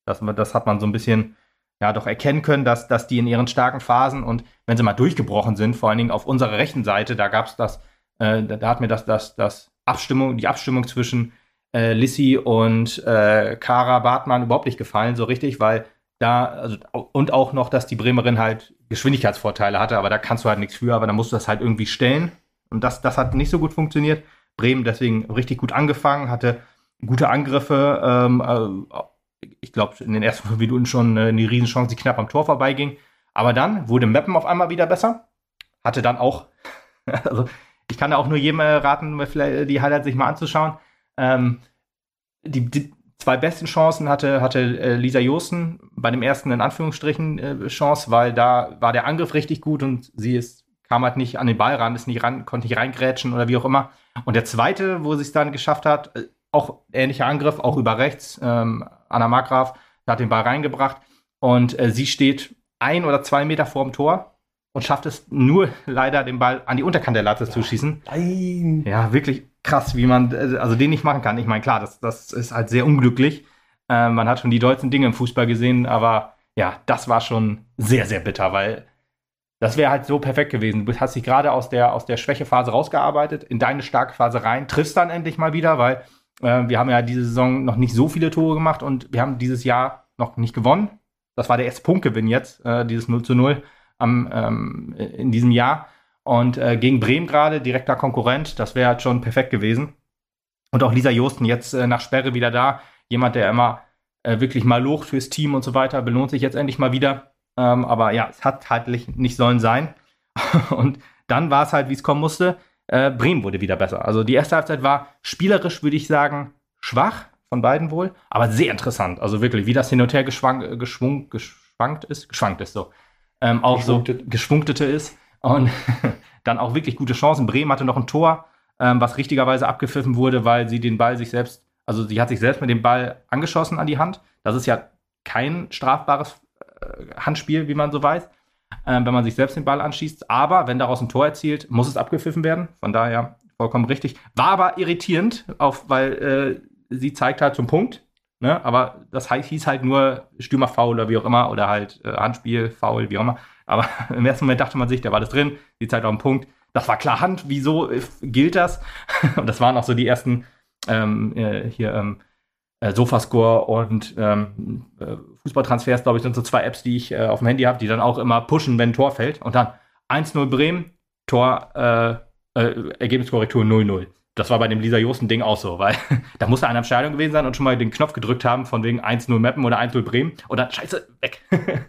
Das, das hat man so ein bisschen ja doch erkennen können, dass, dass die in ihren starken Phasen und wenn sie mal durchgebrochen sind, vor allen Dingen auf unserer rechten Seite, da gab es das, äh, da, da, hat mir das, das, das Abstimmung, die Abstimmung zwischen äh, Lissy und äh, Kara Bartmann überhaupt nicht gefallen, so richtig, weil da, also, und auch noch, dass die Bremerin halt Geschwindigkeitsvorteile hatte, aber da kannst du halt nichts für, aber da musst du das halt irgendwie stellen. Und das, das hat nicht so gut funktioniert. Bremen deswegen richtig gut angefangen, hatte gute Angriffe. Ähm, äh, ich glaube, in den ersten fünf Minuten schon äh, eine Riesenchance, die knapp am Tor vorbeiging. Aber dann wurde Meppen auf einmal wieder besser. Hatte dann auch, <laughs> also ich kann da auch nur jedem äh, raten, die Highlights sich mal anzuschauen. Ähm, die, die, zwei besten Chancen hatte, hatte Lisa Josten bei dem ersten in Anführungsstrichen äh, Chance, weil da war der Angriff richtig gut und sie ist, kam halt nicht an den Ball ran, ist nicht ran, konnte nicht reingrätschen oder wie auch immer. Und der zweite, wo sie es dann geschafft hat, äh, auch ähnlicher Angriff, auch über rechts, ähm, Anna Markgraf hat den Ball reingebracht und äh, sie steht ein oder zwei Meter vorm Tor und schafft es nur <laughs> leider den Ball an die Unterkante der Latte ja. zu schießen. Nein. Ja, wirklich krass, wie man, also den nicht machen kann. Ich meine, klar, das, das ist halt sehr unglücklich. Äh, man hat schon die deutschen Dinge im Fußball gesehen, aber ja, das war schon sehr, sehr bitter, weil das wäre halt so perfekt gewesen. Du hast dich gerade aus der, aus der Schwächephase rausgearbeitet, in deine starke Phase rein, triffst dann endlich mal wieder, weil äh, wir haben ja diese Saison noch nicht so viele Tore gemacht und wir haben dieses Jahr noch nicht gewonnen. Das war der erste Punktgewinn jetzt, äh, dieses 0 zu 0 am, ähm, in diesem Jahr. Und äh, gegen Bremen gerade, direkter Konkurrent, das wäre halt schon perfekt gewesen. Und auch Lisa Josten jetzt äh, nach Sperre wieder da. Jemand, der immer äh, wirklich mal locht fürs Team und so weiter, belohnt sich jetzt endlich mal wieder. Ähm, aber ja, es hat halt nicht sollen sein. <laughs> und dann war es halt, wie es kommen musste. Äh, Bremen wurde wieder besser. Also die erste Halbzeit war spielerisch, würde ich sagen, schwach von beiden wohl, aber sehr interessant. Also wirklich, wie das hin und her geschwank, geschwung, geschwankt ist, geschwankt ist so. Ähm, auch so geschwungtete ist. Und <laughs> dann auch wirklich gute Chancen. Bremen hatte noch ein Tor, ähm, was richtigerweise abgepfiffen wurde, weil sie den Ball sich selbst, also sie hat sich selbst mit dem Ball angeschossen an die Hand. Das ist ja kein strafbares äh, Handspiel, wie man so weiß, ähm, wenn man sich selbst den Ball anschießt. Aber wenn daraus ein Tor erzielt, muss es abgepfiffen werden. Von daher vollkommen richtig. War aber irritierend, auf, weil äh, sie zeigt halt zum Punkt. Ne? Aber das hieß halt nur Stürmerfoul oder wie auch immer oder halt äh, Handspiel, Foul, wie auch immer. Aber <laughs> im ersten Moment dachte man sich, da war das drin, die Zeit auf dem Punkt. Das war klar Hand, wieso gilt das? <laughs> Und das waren auch so die ersten ähm, äh, hier ähm, äh, Sofascore und ähm, äh, Fußballtransfers, glaube ich, sind so zwei Apps, die ich äh, auf dem Handy habe, die dann auch immer pushen, wenn ein Tor fällt. Und dann 1-0 Bremen, Tor, äh, äh, Ergebniskorrektur 0-0. Das war bei dem Lisa Josten-Ding auch so, weil <laughs> da musste einer am Stadion gewesen sein und schon mal den Knopf gedrückt haben, von wegen 1-0 Mappen oder 1-0 Bremen. Und dann, scheiße, weg.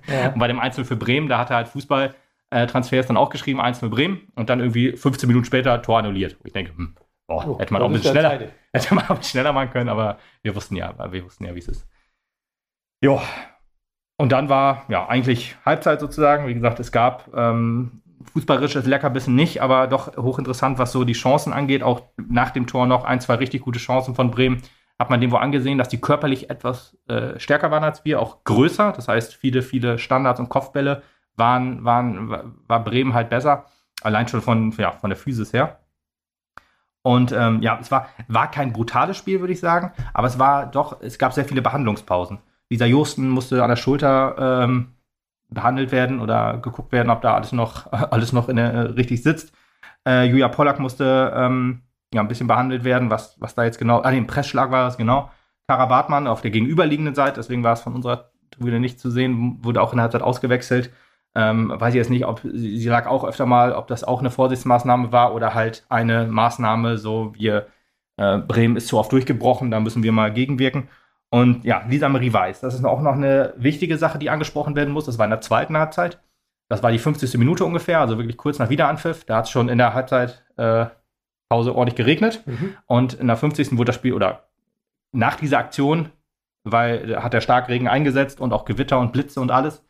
Ja. <laughs> Und bei dem 1-0 für Bremen, da hat er halt Fußballtransfers dann auch geschrieben, 1-0 Bremen. Und dann irgendwie 15 Minuten später Tor annulliert. Ich denke, hm, boah, oh, hätte man auch ein bisschen schneller, <laughs> hätte man auch ein bisschen schneller machen können, aber wir wussten ja, wir wussten ja, wie es ist. Jo. Und dann war ja eigentlich Halbzeit sozusagen. Wie gesagt, es gab ähm, fußballerisches Leckerbissen nicht, aber doch hochinteressant, was so die Chancen angeht. Auch nach dem Tor noch ein, zwei richtig gute Chancen von Bremen. Hat man dem wohl angesehen, dass die körperlich etwas äh, stärker waren als wir, auch größer. Das heißt, viele, viele Standards und Kopfbälle waren, waren, war Bremen halt besser. Allein schon von, ja, von der Physis her. Und ähm, ja, es war, war kein brutales Spiel, würde ich sagen, aber es war doch, es gab sehr viele Behandlungspausen. Dieser Josten musste an der Schulter ähm, behandelt werden oder geguckt werden, ob da alles noch, <laughs> alles noch in der, äh, richtig sitzt. Äh, Julia Pollack musste ähm, ja, ein bisschen behandelt werden, was, was da jetzt genau, ah, den Pressschlag war das genau. Kara Bartmann auf der gegenüberliegenden Seite, deswegen war es von unserer Tribüne nicht zu sehen, wurde auch in der Halbzeit ausgewechselt. Ähm, weiß ich jetzt nicht, ob sie lag auch öfter mal, ob das auch eine Vorsichtsmaßnahme war oder halt eine Maßnahme, so wir äh, Bremen ist zu oft durchgebrochen, da müssen wir mal gegenwirken. Und ja, Lisa Marie Weiß, das ist auch noch eine wichtige Sache, die angesprochen werden muss. Das war in der zweiten Halbzeit. Das war die 50. Minute ungefähr, also wirklich kurz nach Wiederanpfiff. Da hat es schon in der Halbzeit äh, Pause ordentlich geregnet. Mhm. Und in der 50. wurde das Spiel, oder nach dieser Aktion, weil hat der Starkregen eingesetzt und auch Gewitter und Blitze und alles,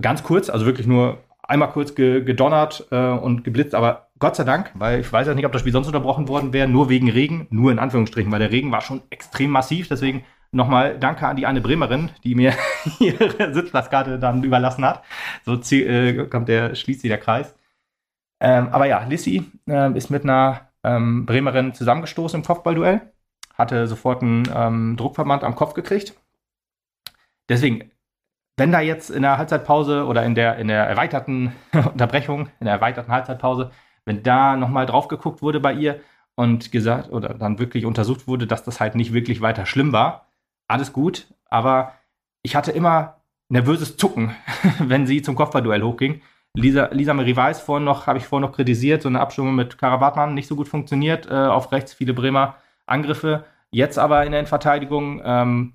Ganz kurz, also wirklich nur einmal kurz ge gedonnert äh, und geblitzt, aber Gott sei Dank, weil ich weiß ja nicht, ob das Spiel sonst unterbrochen worden wäre, nur wegen Regen, nur in Anführungsstrichen, weil der Regen war schon extrem massiv. Deswegen nochmal danke an die eine Bremerin, die mir <laughs> ihre Sitzplatzkarte dann überlassen hat. So äh, kommt der, schließt sich der Kreis. Ähm, aber ja, Lissy äh, ist mit einer ähm, Bremerin zusammengestoßen im Kopfballduell, hatte sofort einen ähm, Druckverband am Kopf gekriegt. Deswegen wenn da jetzt in der Halbzeitpause oder in der, in der erweiterten <laughs> Unterbrechung, in der erweiterten Halbzeitpause, wenn da nochmal drauf geguckt wurde bei ihr und gesagt oder dann wirklich untersucht wurde, dass das halt nicht wirklich weiter schlimm war, alles gut, aber ich hatte immer nervöses Zucken, <laughs> wenn sie zum Kopfballduell hochging. Lisa, Lisa Marie Weiß vorhin noch, habe ich vorhin noch kritisiert, so eine Abstimmung mit Karabatmann nicht so gut funktioniert, äh, auf rechts viele Bremer Angriffe. Jetzt aber in der Endverteidigung ähm,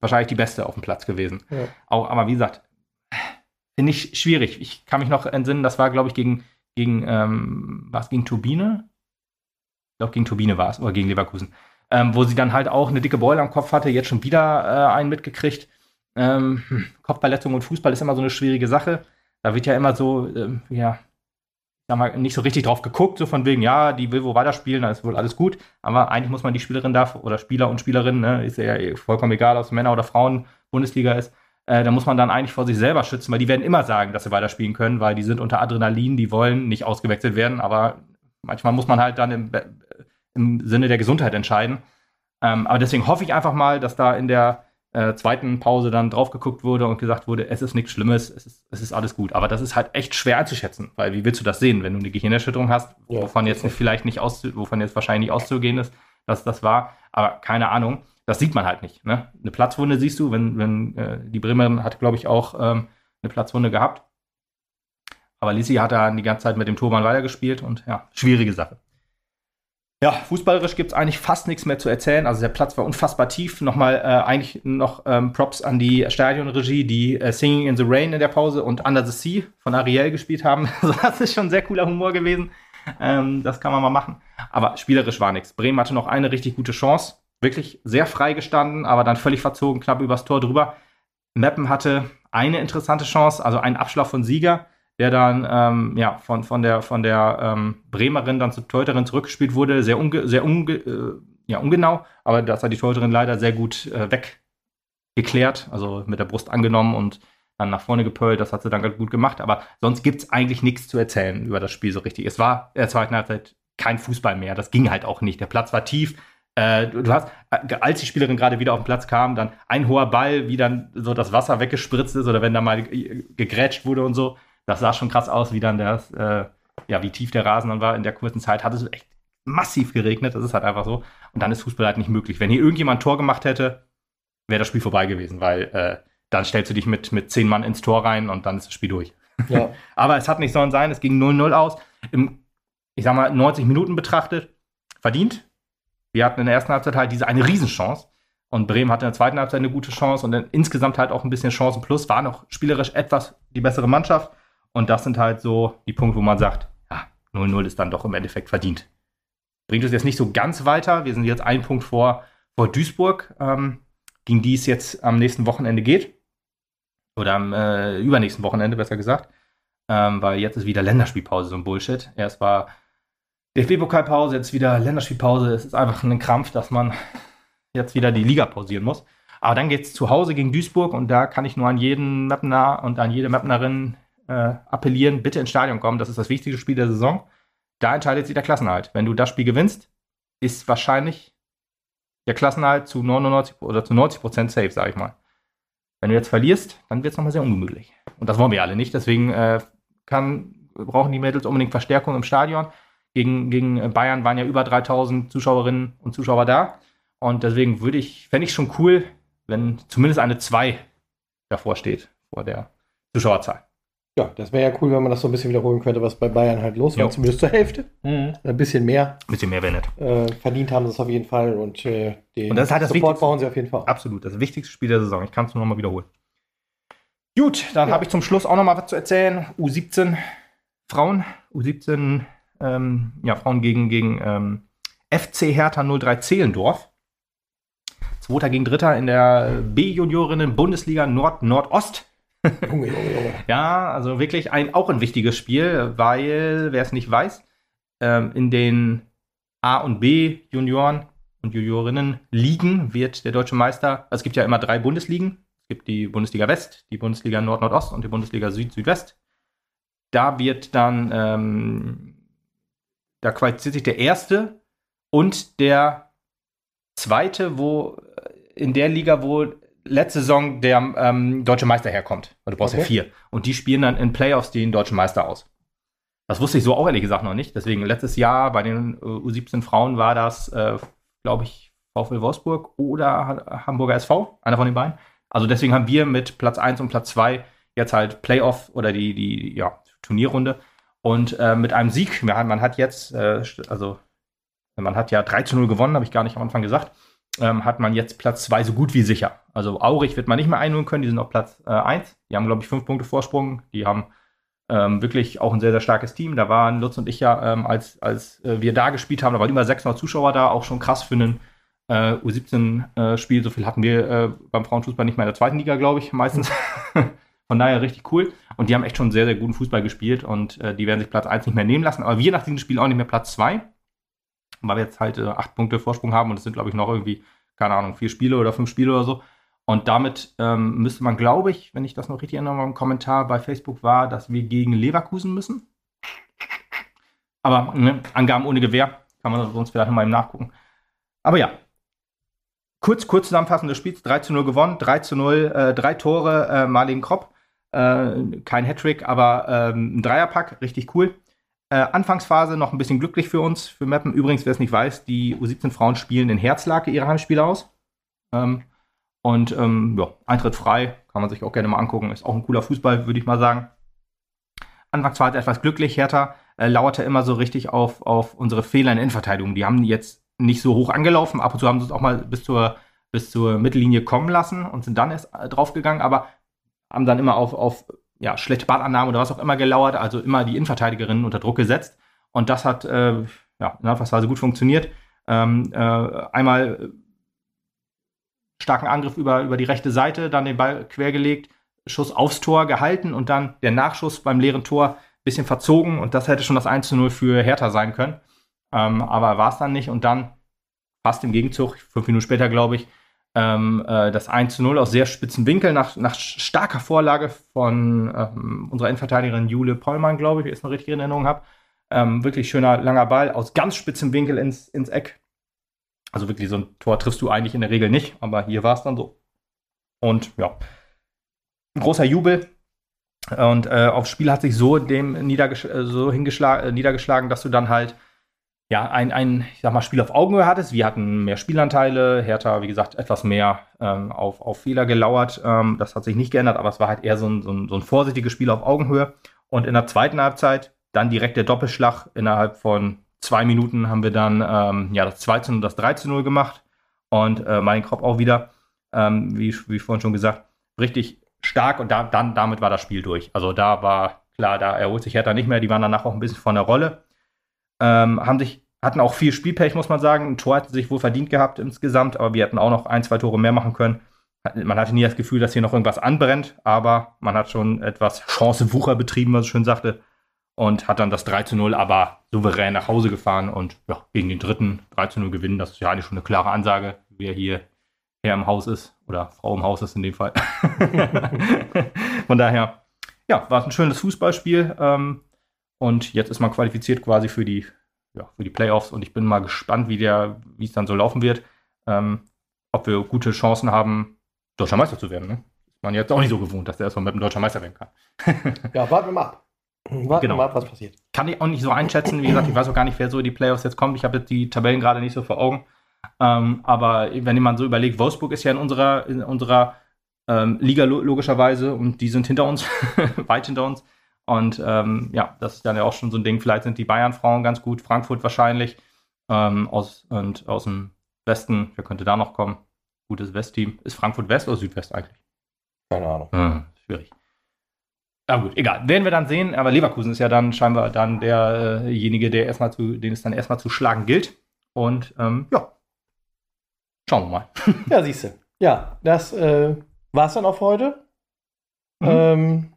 wahrscheinlich die beste auf dem Platz gewesen. Ja. Auch, aber wie gesagt, finde ich schwierig. Ich kann mich noch entsinnen, das war, glaube ich, gegen, gegen ähm, was gegen Turbine? Ich glaube, gegen Turbine war es, oder gegen Leverkusen. Ähm, wo sie dann halt auch eine dicke Beule am Kopf hatte, jetzt schon wieder äh, einen mitgekriegt. Ähm, hm, Kopfverletzung und Fußball ist immer so eine schwierige Sache. Da wird ja immer so, ähm, ja, sag mal, nicht so richtig drauf geguckt, so von wegen, ja, die will wo weiterspielen, dann ist wohl alles gut. Aber eigentlich muss man die Spielerin da oder Spieler und Spielerinnen, ne, ist ja vollkommen egal, ob es Männer oder Frauen Bundesliga ist, äh, da muss man dann eigentlich vor sich selber schützen, weil die werden immer sagen, dass sie weiterspielen können, weil die sind unter Adrenalin, die wollen nicht ausgewechselt werden, aber manchmal muss man halt dann im, im Sinne der Gesundheit entscheiden. Ähm, aber deswegen hoffe ich einfach mal, dass da in der äh, zweiten Pause dann drauf geguckt wurde und gesagt wurde, es ist nichts Schlimmes, es ist, es ist alles gut. Aber das ist halt echt schwer einzuschätzen, weil wie willst du das sehen, wenn du eine Gehirnerschütterung hast, ja, wovon jetzt vielleicht nicht aus, wovon jetzt wahrscheinlich nicht auszugehen ist, dass das war, aber keine Ahnung. Das sieht man halt nicht. Ne? Eine Platzwunde siehst du, wenn, wenn äh, die Bremerin hat, glaube ich, auch ähm, eine Platzwunde gehabt. Aber Lisi hat da die ganze Zeit mit dem Turban weitergespielt und ja, schwierige Sache. Ja, fußballerisch gibt es eigentlich fast nichts mehr zu erzählen. Also der Platz war unfassbar tief. Nochmal äh, eigentlich noch ähm, Props an die Stadionregie, die äh, Singing in the Rain in der Pause und Under the Sea von Ariel gespielt haben. <laughs> Also das ist schon sehr cooler Humor gewesen. Ähm, das kann man mal machen. Aber spielerisch war nichts. Bremen hatte noch eine richtig gute Chance. Wirklich sehr frei gestanden, aber dann völlig verzogen, knapp übers Tor drüber. Meppen hatte eine interessante Chance, also einen Abschlag von Sieger der dann ähm, ja, von, von der, von der ähm, Bremerin dann zur Teuterin zurückgespielt wurde. Sehr, unge sehr unge äh, ja, ungenau, aber das hat die Teuterin leider sehr gut äh, weggeklärt, also mit der Brust angenommen und dann nach vorne gepölt. Das hat sie dann ganz gut gemacht. Aber sonst gibt es eigentlich nichts zu erzählen über das Spiel so richtig. Es war in der zweiten Halbzeit kein Fußball mehr. Das ging halt auch nicht. Der Platz war tief. Äh, du hast, äh, als die Spielerin gerade wieder auf den Platz kam, dann ein hoher Ball, wie dann so das Wasser weggespritzt ist oder wenn da mal gegrätscht wurde und so das sah schon krass aus, wie dann das, äh, ja, wie tief der Rasen dann war in der kurzen Zeit. Hatte so echt massiv geregnet, das ist halt einfach so. Und dann ist Fußball halt nicht möglich. Wenn hier irgendjemand ein Tor gemacht hätte, wäre das Spiel vorbei gewesen, weil äh, dann stellst du dich mit, mit zehn Mann ins Tor rein und dann ist das Spiel durch. Ja. <laughs> Aber es hat nicht sollen sein, es ging 0-0 aus. Im, ich sag mal, 90 Minuten betrachtet, verdient. Wir hatten in der ersten Halbzeit halt diese eine Riesenchance. Und Bremen hatte in der zweiten Halbzeit eine gute Chance und dann insgesamt halt auch ein bisschen Chancen plus, war noch spielerisch etwas die bessere Mannschaft. Und das sind halt so die Punkte, wo man sagt, ja, 0-0 ist dann doch im Endeffekt verdient. Bringt uns jetzt nicht so ganz weiter. Wir sind jetzt ein Punkt vor, vor Duisburg, ähm, gegen die es jetzt am nächsten Wochenende geht. Oder am äh, übernächsten Wochenende, besser gesagt. Ähm, weil jetzt ist wieder Länderspielpause, so ein Bullshit. Erst war DFB-Pokalpause, jetzt wieder Länderspielpause. Es ist einfach ein Krampf, dass man jetzt wieder die Liga pausieren muss. Aber dann geht es zu Hause gegen Duisburg und da kann ich nur an jeden Mapner und an jede Mapnerin äh, appellieren, bitte ins Stadion kommen. Das ist das wichtigste Spiel der Saison. Da entscheidet sich der Klassenhalt. Wenn du das Spiel gewinnst, ist wahrscheinlich der Klassenhalt zu 99 oder zu 90 Prozent safe, sage ich mal. Wenn du jetzt verlierst, dann wird es nochmal sehr ungemütlich. Und das wollen wir alle nicht. Deswegen äh, kann, brauchen die Mädels unbedingt Verstärkung im Stadion. Gegen, gegen Bayern waren ja über 3000 Zuschauerinnen und Zuschauer da. Und deswegen würde ich, fände ich schon cool, wenn zumindest eine 2 davor steht, vor der Zuschauerzahl. Ja, das wäre ja cool, wenn man das so ein bisschen wiederholen könnte, was bei Bayern halt los war. Zumindest zur Hälfte. Mhm. Ein bisschen mehr. Ein bisschen mehr wäre nett. Äh, verdient haben sie es auf jeden Fall und äh, den und das ist halt das Support bauen sie auf jeden Fall. Absolut, das wichtigste Spiel der Saison. Ich kann es nur noch mal wiederholen. Gut, dann ja. habe ich zum Schluss auch noch mal was zu erzählen. U17 Frauen, U17 ähm, ja, Frauen gegen, gegen ähm, FC Hertha 03 Zehlendorf. Zweiter gegen Dritter in der B-Juniorinnen-Bundesliga Nord-Nordost. Junge, Junge, Junge. ja, also wirklich ein, auch ein wichtiges Spiel, weil, wer es nicht weiß, ähm, in den A- und B-Junioren und Juniorinnen ligen wird der deutsche Meister, also es gibt ja immer drei Bundesligen. Es gibt die Bundesliga West, die Bundesliga Nord-Nordost und die Bundesliga Süd-Südwest. Da wird dann, ähm, da qualifiziert sich der erste und der zweite, wo in der Liga, wo letzte Saison der ähm, deutsche Meister herkommt. du brauchst okay. ja vier. Und die spielen dann in Playoffs den deutschen Meister aus. Das wusste ich so auch ehrlich gesagt noch nicht. Deswegen letztes Jahr bei den äh, U17 Frauen war das, äh, glaube ich, VfL Wolfsburg oder Hamburger SV, einer von den beiden. Also deswegen haben wir mit Platz 1 und Platz 2 jetzt halt Playoff oder die, die ja, Turnierrunde. Und äh, mit einem Sieg, man hat jetzt, äh, also man hat ja 3 zu 0 gewonnen, habe ich gar nicht am Anfang gesagt ähm, hat man jetzt Platz 2 so gut wie sicher. Also Aurich wird man nicht mehr einholen können, die sind auf Platz 1. Äh, die haben, glaube ich, fünf Punkte Vorsprung. Die haben ähm, wirklich auch ein sehr, sehr starkes Team. Da waren Lutz und ich ja, ähm, als, als äh, wir da gespielt haben, da waren über 600 Zuschauer da, auch schon krass für einen äh, U17-Spiel. Äh, so viel hatten wir äh, beim Frauenfußball nicht mehr in der zweiten Liga, glaube ich, meistens. <laughs> Von daher richtig cool. Und die haben echt schon sehr, sehr guten Fußball gespielt und äh, die werden sich Platz 1 nicht mehr nehmen lassen. Aber wir nach diesem Spiel auch nicht mehr Platz 2 weil wir jetzt halt äh, acht Punkte Vorsprung haben und es sind, glaube ich, noch irgendwie, keine Ahnung, vier Spiele oder fünf Spiele oder so. Und damit ähm, müsste man, glaube ich, wenn ich das noch richtig erinnere, ein Kommentar bei Facebook war, dass wir gegen Leverkusen müssen. Aber ne, Angaben ohne Gewehr, kann man sonst vielleicht nochmal im Nachgucken. Aber ja, kurz, kurz zusammenfassen des Spiels, 3 zu 0 gewonnen, 3 zu 0, äh, drei Tore, äh, Marlene Kropp, äh, kein Hattrick, aber ähm, ein Dreierpack, richtig cool. Äh, Anfangsphase noch ein bisschen glücklich für uns, für Mappen. Übrigens, wer es nicht weiß, die U17-Frauen spielen in Herzlake ihre Heimspiele aus. Ähm, und ähm, ja, Eintritt frei, kann man sich auch gerne mal angucken. Ist auch ein cooler Fußball, würde ich mal sagen. Anfangsphase etwas glücklich. Hertha äh, lauerte immer so richtig auf, auf unsere Fehler in Innenverteidigung. Die haben jetzt nicht so hoch angelaufen. Ab und zu haben sie es auch mal bis zur, bis zur Mittellinie kommen lassen und sind dann erst äh, draufgegangen, aber haben dann immer auf, auf ja, schlechte Ballannahmen oder was auch immer gelauert, also immer die Innenverteidigerinnen unter Druck gesetzt. Und das hat äh, ja, in Anfangsphase gut funktioniert. Ähm, äh, einmal starken Angriff über, über die rechte Seite, dann den Ball quergelegt, Schuss aufs Tor gehalten und dann der Nachschuss beim leeren Tor ein bisschen verzogen und das hätte schon das 1 zu 0 für Hertha sein können. Ähm, aber war es dann nicht und dann fast im Gegenzug, fünf Minuten später glaube ich, ähm, äh, das 1 zu 0 aus sehr spitzen Winkel nach, nach starker Vorlage von ähm, unserer Innenverteidigerin Jule Pollmann, glaube ich, wenn ich es noch richtig in Erinnerung habe. Ähm, wirklich schöner langer Ball aus ganz spitzem Winkel ins, ins Eck. Also wirklich so ein Tor triffst du eigentlich in der Regel nicht, aber hier war es dann so. Und ja, großer Jubel. Und äh, aufs Spiel hat sich so dem niedergesch äh, so hingeschlagen, äh, niedergeschlagen, dass du dann halt ja, ein, ein, ich sag mal, Spiel auf Augenhöhe hattest. Wir hatten mehr Spielanteile, Hertha, wie gesagt, etwas mehr ähm, auf, auf Fehler gelauert. Ähm, das hat sich nicht geändert, aber es war halt eher so ein, so, ein, so ein vorsichtiges Spiel auf Augenhöhe. Und in der zweiten Halbzeit dann direkt der Doppelschlag. Innerhalb von zwei Minuten haben wir dann ähm, ja, das 2 und das 3 0 gemacht. Und äh, mein Kopf auch wieder, ähm, wie, wie vorhin schon gesagt, richtig stark. Und da, dann damit war das Spiel durch. Also da war klar, da erholt sich Hertha nicht mehr. Die waren danach auch ein bisschen von der Rolle. Ähm, haben sich, hatten auch viel Spielpech, muss man sagen. Ein Tor hatte sich wohl verdient gehabt insgesamt, aber wir hätten auch noch ein, zwei Tore mehr machen können. Man hatte nie das Gefühl, dass hier noch irgendwas anbrennt, aber man hat schon etwas Chancewucher betrieben, was ich schön sagte, und hat dann das 3 zu 0 aber souverän nach Hause gefahren und ja, gegen den dritten 3 zu 0 gewinnen. Das ist ja eigentlich schon eine klare Ansage, wer hier Herr im Haus ist oder Frau im Haus ist in dem Fall. <laughs> <laughs> Von daher, ja, war es ein schönes Fußballspiel. Ähm, und jetzt ist man qualifiziert quasi für die, ja, für die Playoffs und ich bin mal gespannt, wie der, wie es dann so laufen wird. Ähm, ob wir gute Chancen haben, deutscher Meister zu werden. Ne? Ist man jetzt auch nicht so gewohnt, dass der erstmal mit einem deutscher Meister werden kann. <laughs> ja, warten wir mal ab. Warten genau. wir mal ab, was passiert. Kann ich auch nicht so einschätzen. Wie gesagt, ich weiß auch gar nicht, wer so in die Playoffs jetzt kommt. Ich habe jetzt die Tabellen gerade nicht so vor Augen. Ähm, aber wenn man so überlegt, Wolfsburg ist ja in unserer, in unserer ähm, Liga logischerweise und die sind hinter uns, <laughs> weit hinter uns. Und ähm, ja, das ist dann ja auch schon so ein Ding. Vielleicht sind die Bayern-Frauen ganz gut, Frankfurt wahrscheinlich. Ähm, aus, und aus dem Westen, wer könnte da noch kommen? Gutes Westteam. Ist Frankfurt West oder Südwest eigentlich? Keine Ahnung. Hm, schwierig. Aber gut, egal. Werden wir dann sehen. Aber Leverkusen ist ja dann scheinbar dann derjenige, der erstmal zu, den es dann erstmal zu schlagen gilt. Und ähm, ja, schauen wir mal. ja, siehst du. Ja, das äh, war es dann auch für heute. Mhm. Ähm,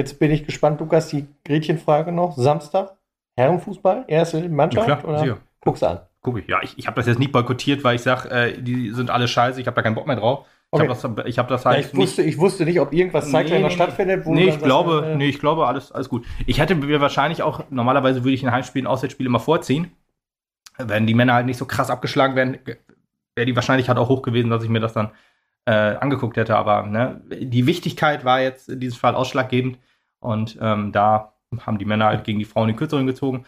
Jetzt bin ich gespannt, Lukas, die Gretchenfrage noch. Samstag, Herrenfußball, erste Mannschaft? Ja, klar, oder? Sicher. Guck's an. Guck ich. Ja, ich, ich habe das jetzt nicht boykottiert, weil ich sage, äh, die sind alle scheiße, ich habe da keinen Bock mehr drauf. Okay. Ich habe das, hab das halt. Ja, ich, wusste, ich wusste nicht, ob irgendwas zeitgleich nee, noch stattfindet. Wo nee, ich glaube, sagst, äh, nee, ich glaube, alles, alles gut. Ich hätte mir wahrscheinlich auch, normalerweise würde ich in Heimspielen Auswärtsspiele immer vorziehen. Wenn die Männer halt nicht so krass abgeschlagen werden, wäre die Wahrscheinlichkeit auch hoch gewesen, dass ich mir das dann äh, angeguckt hätte. Aber ne, die Wichtigkeit war jetzt in diesem Fall ausschlaggebend. Und ähm, da haben die Männer halt gegen die Frauen den Kürzeren gezogen.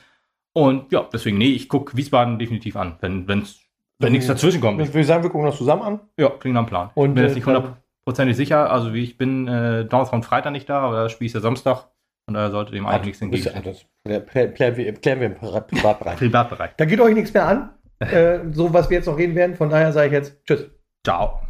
Und ja, deswegen, nee, ich gucke Wiesbaden definitiv an, wenn, wenn's, wenn nichts dazwischen kommt. Ich würde sagen, wir gucken das zusammen an. Ja, klingt am Plan. Und, bin jetzt nicht äh, hundertprozentig sicher. Also wie ich bin äh, Donnerstag und Freitag nicht da, aber das Spiel ist ja Samstag. Und daher sollte dem eigentlich nichts entgegen. Das klären wir, klären wir im Privatbereich. Privatbereich. Da geht euch nichts mehr an, äh, so was wir jetzt noch reden werden. Von daher sage ich jetzt Tschüss. Ciao.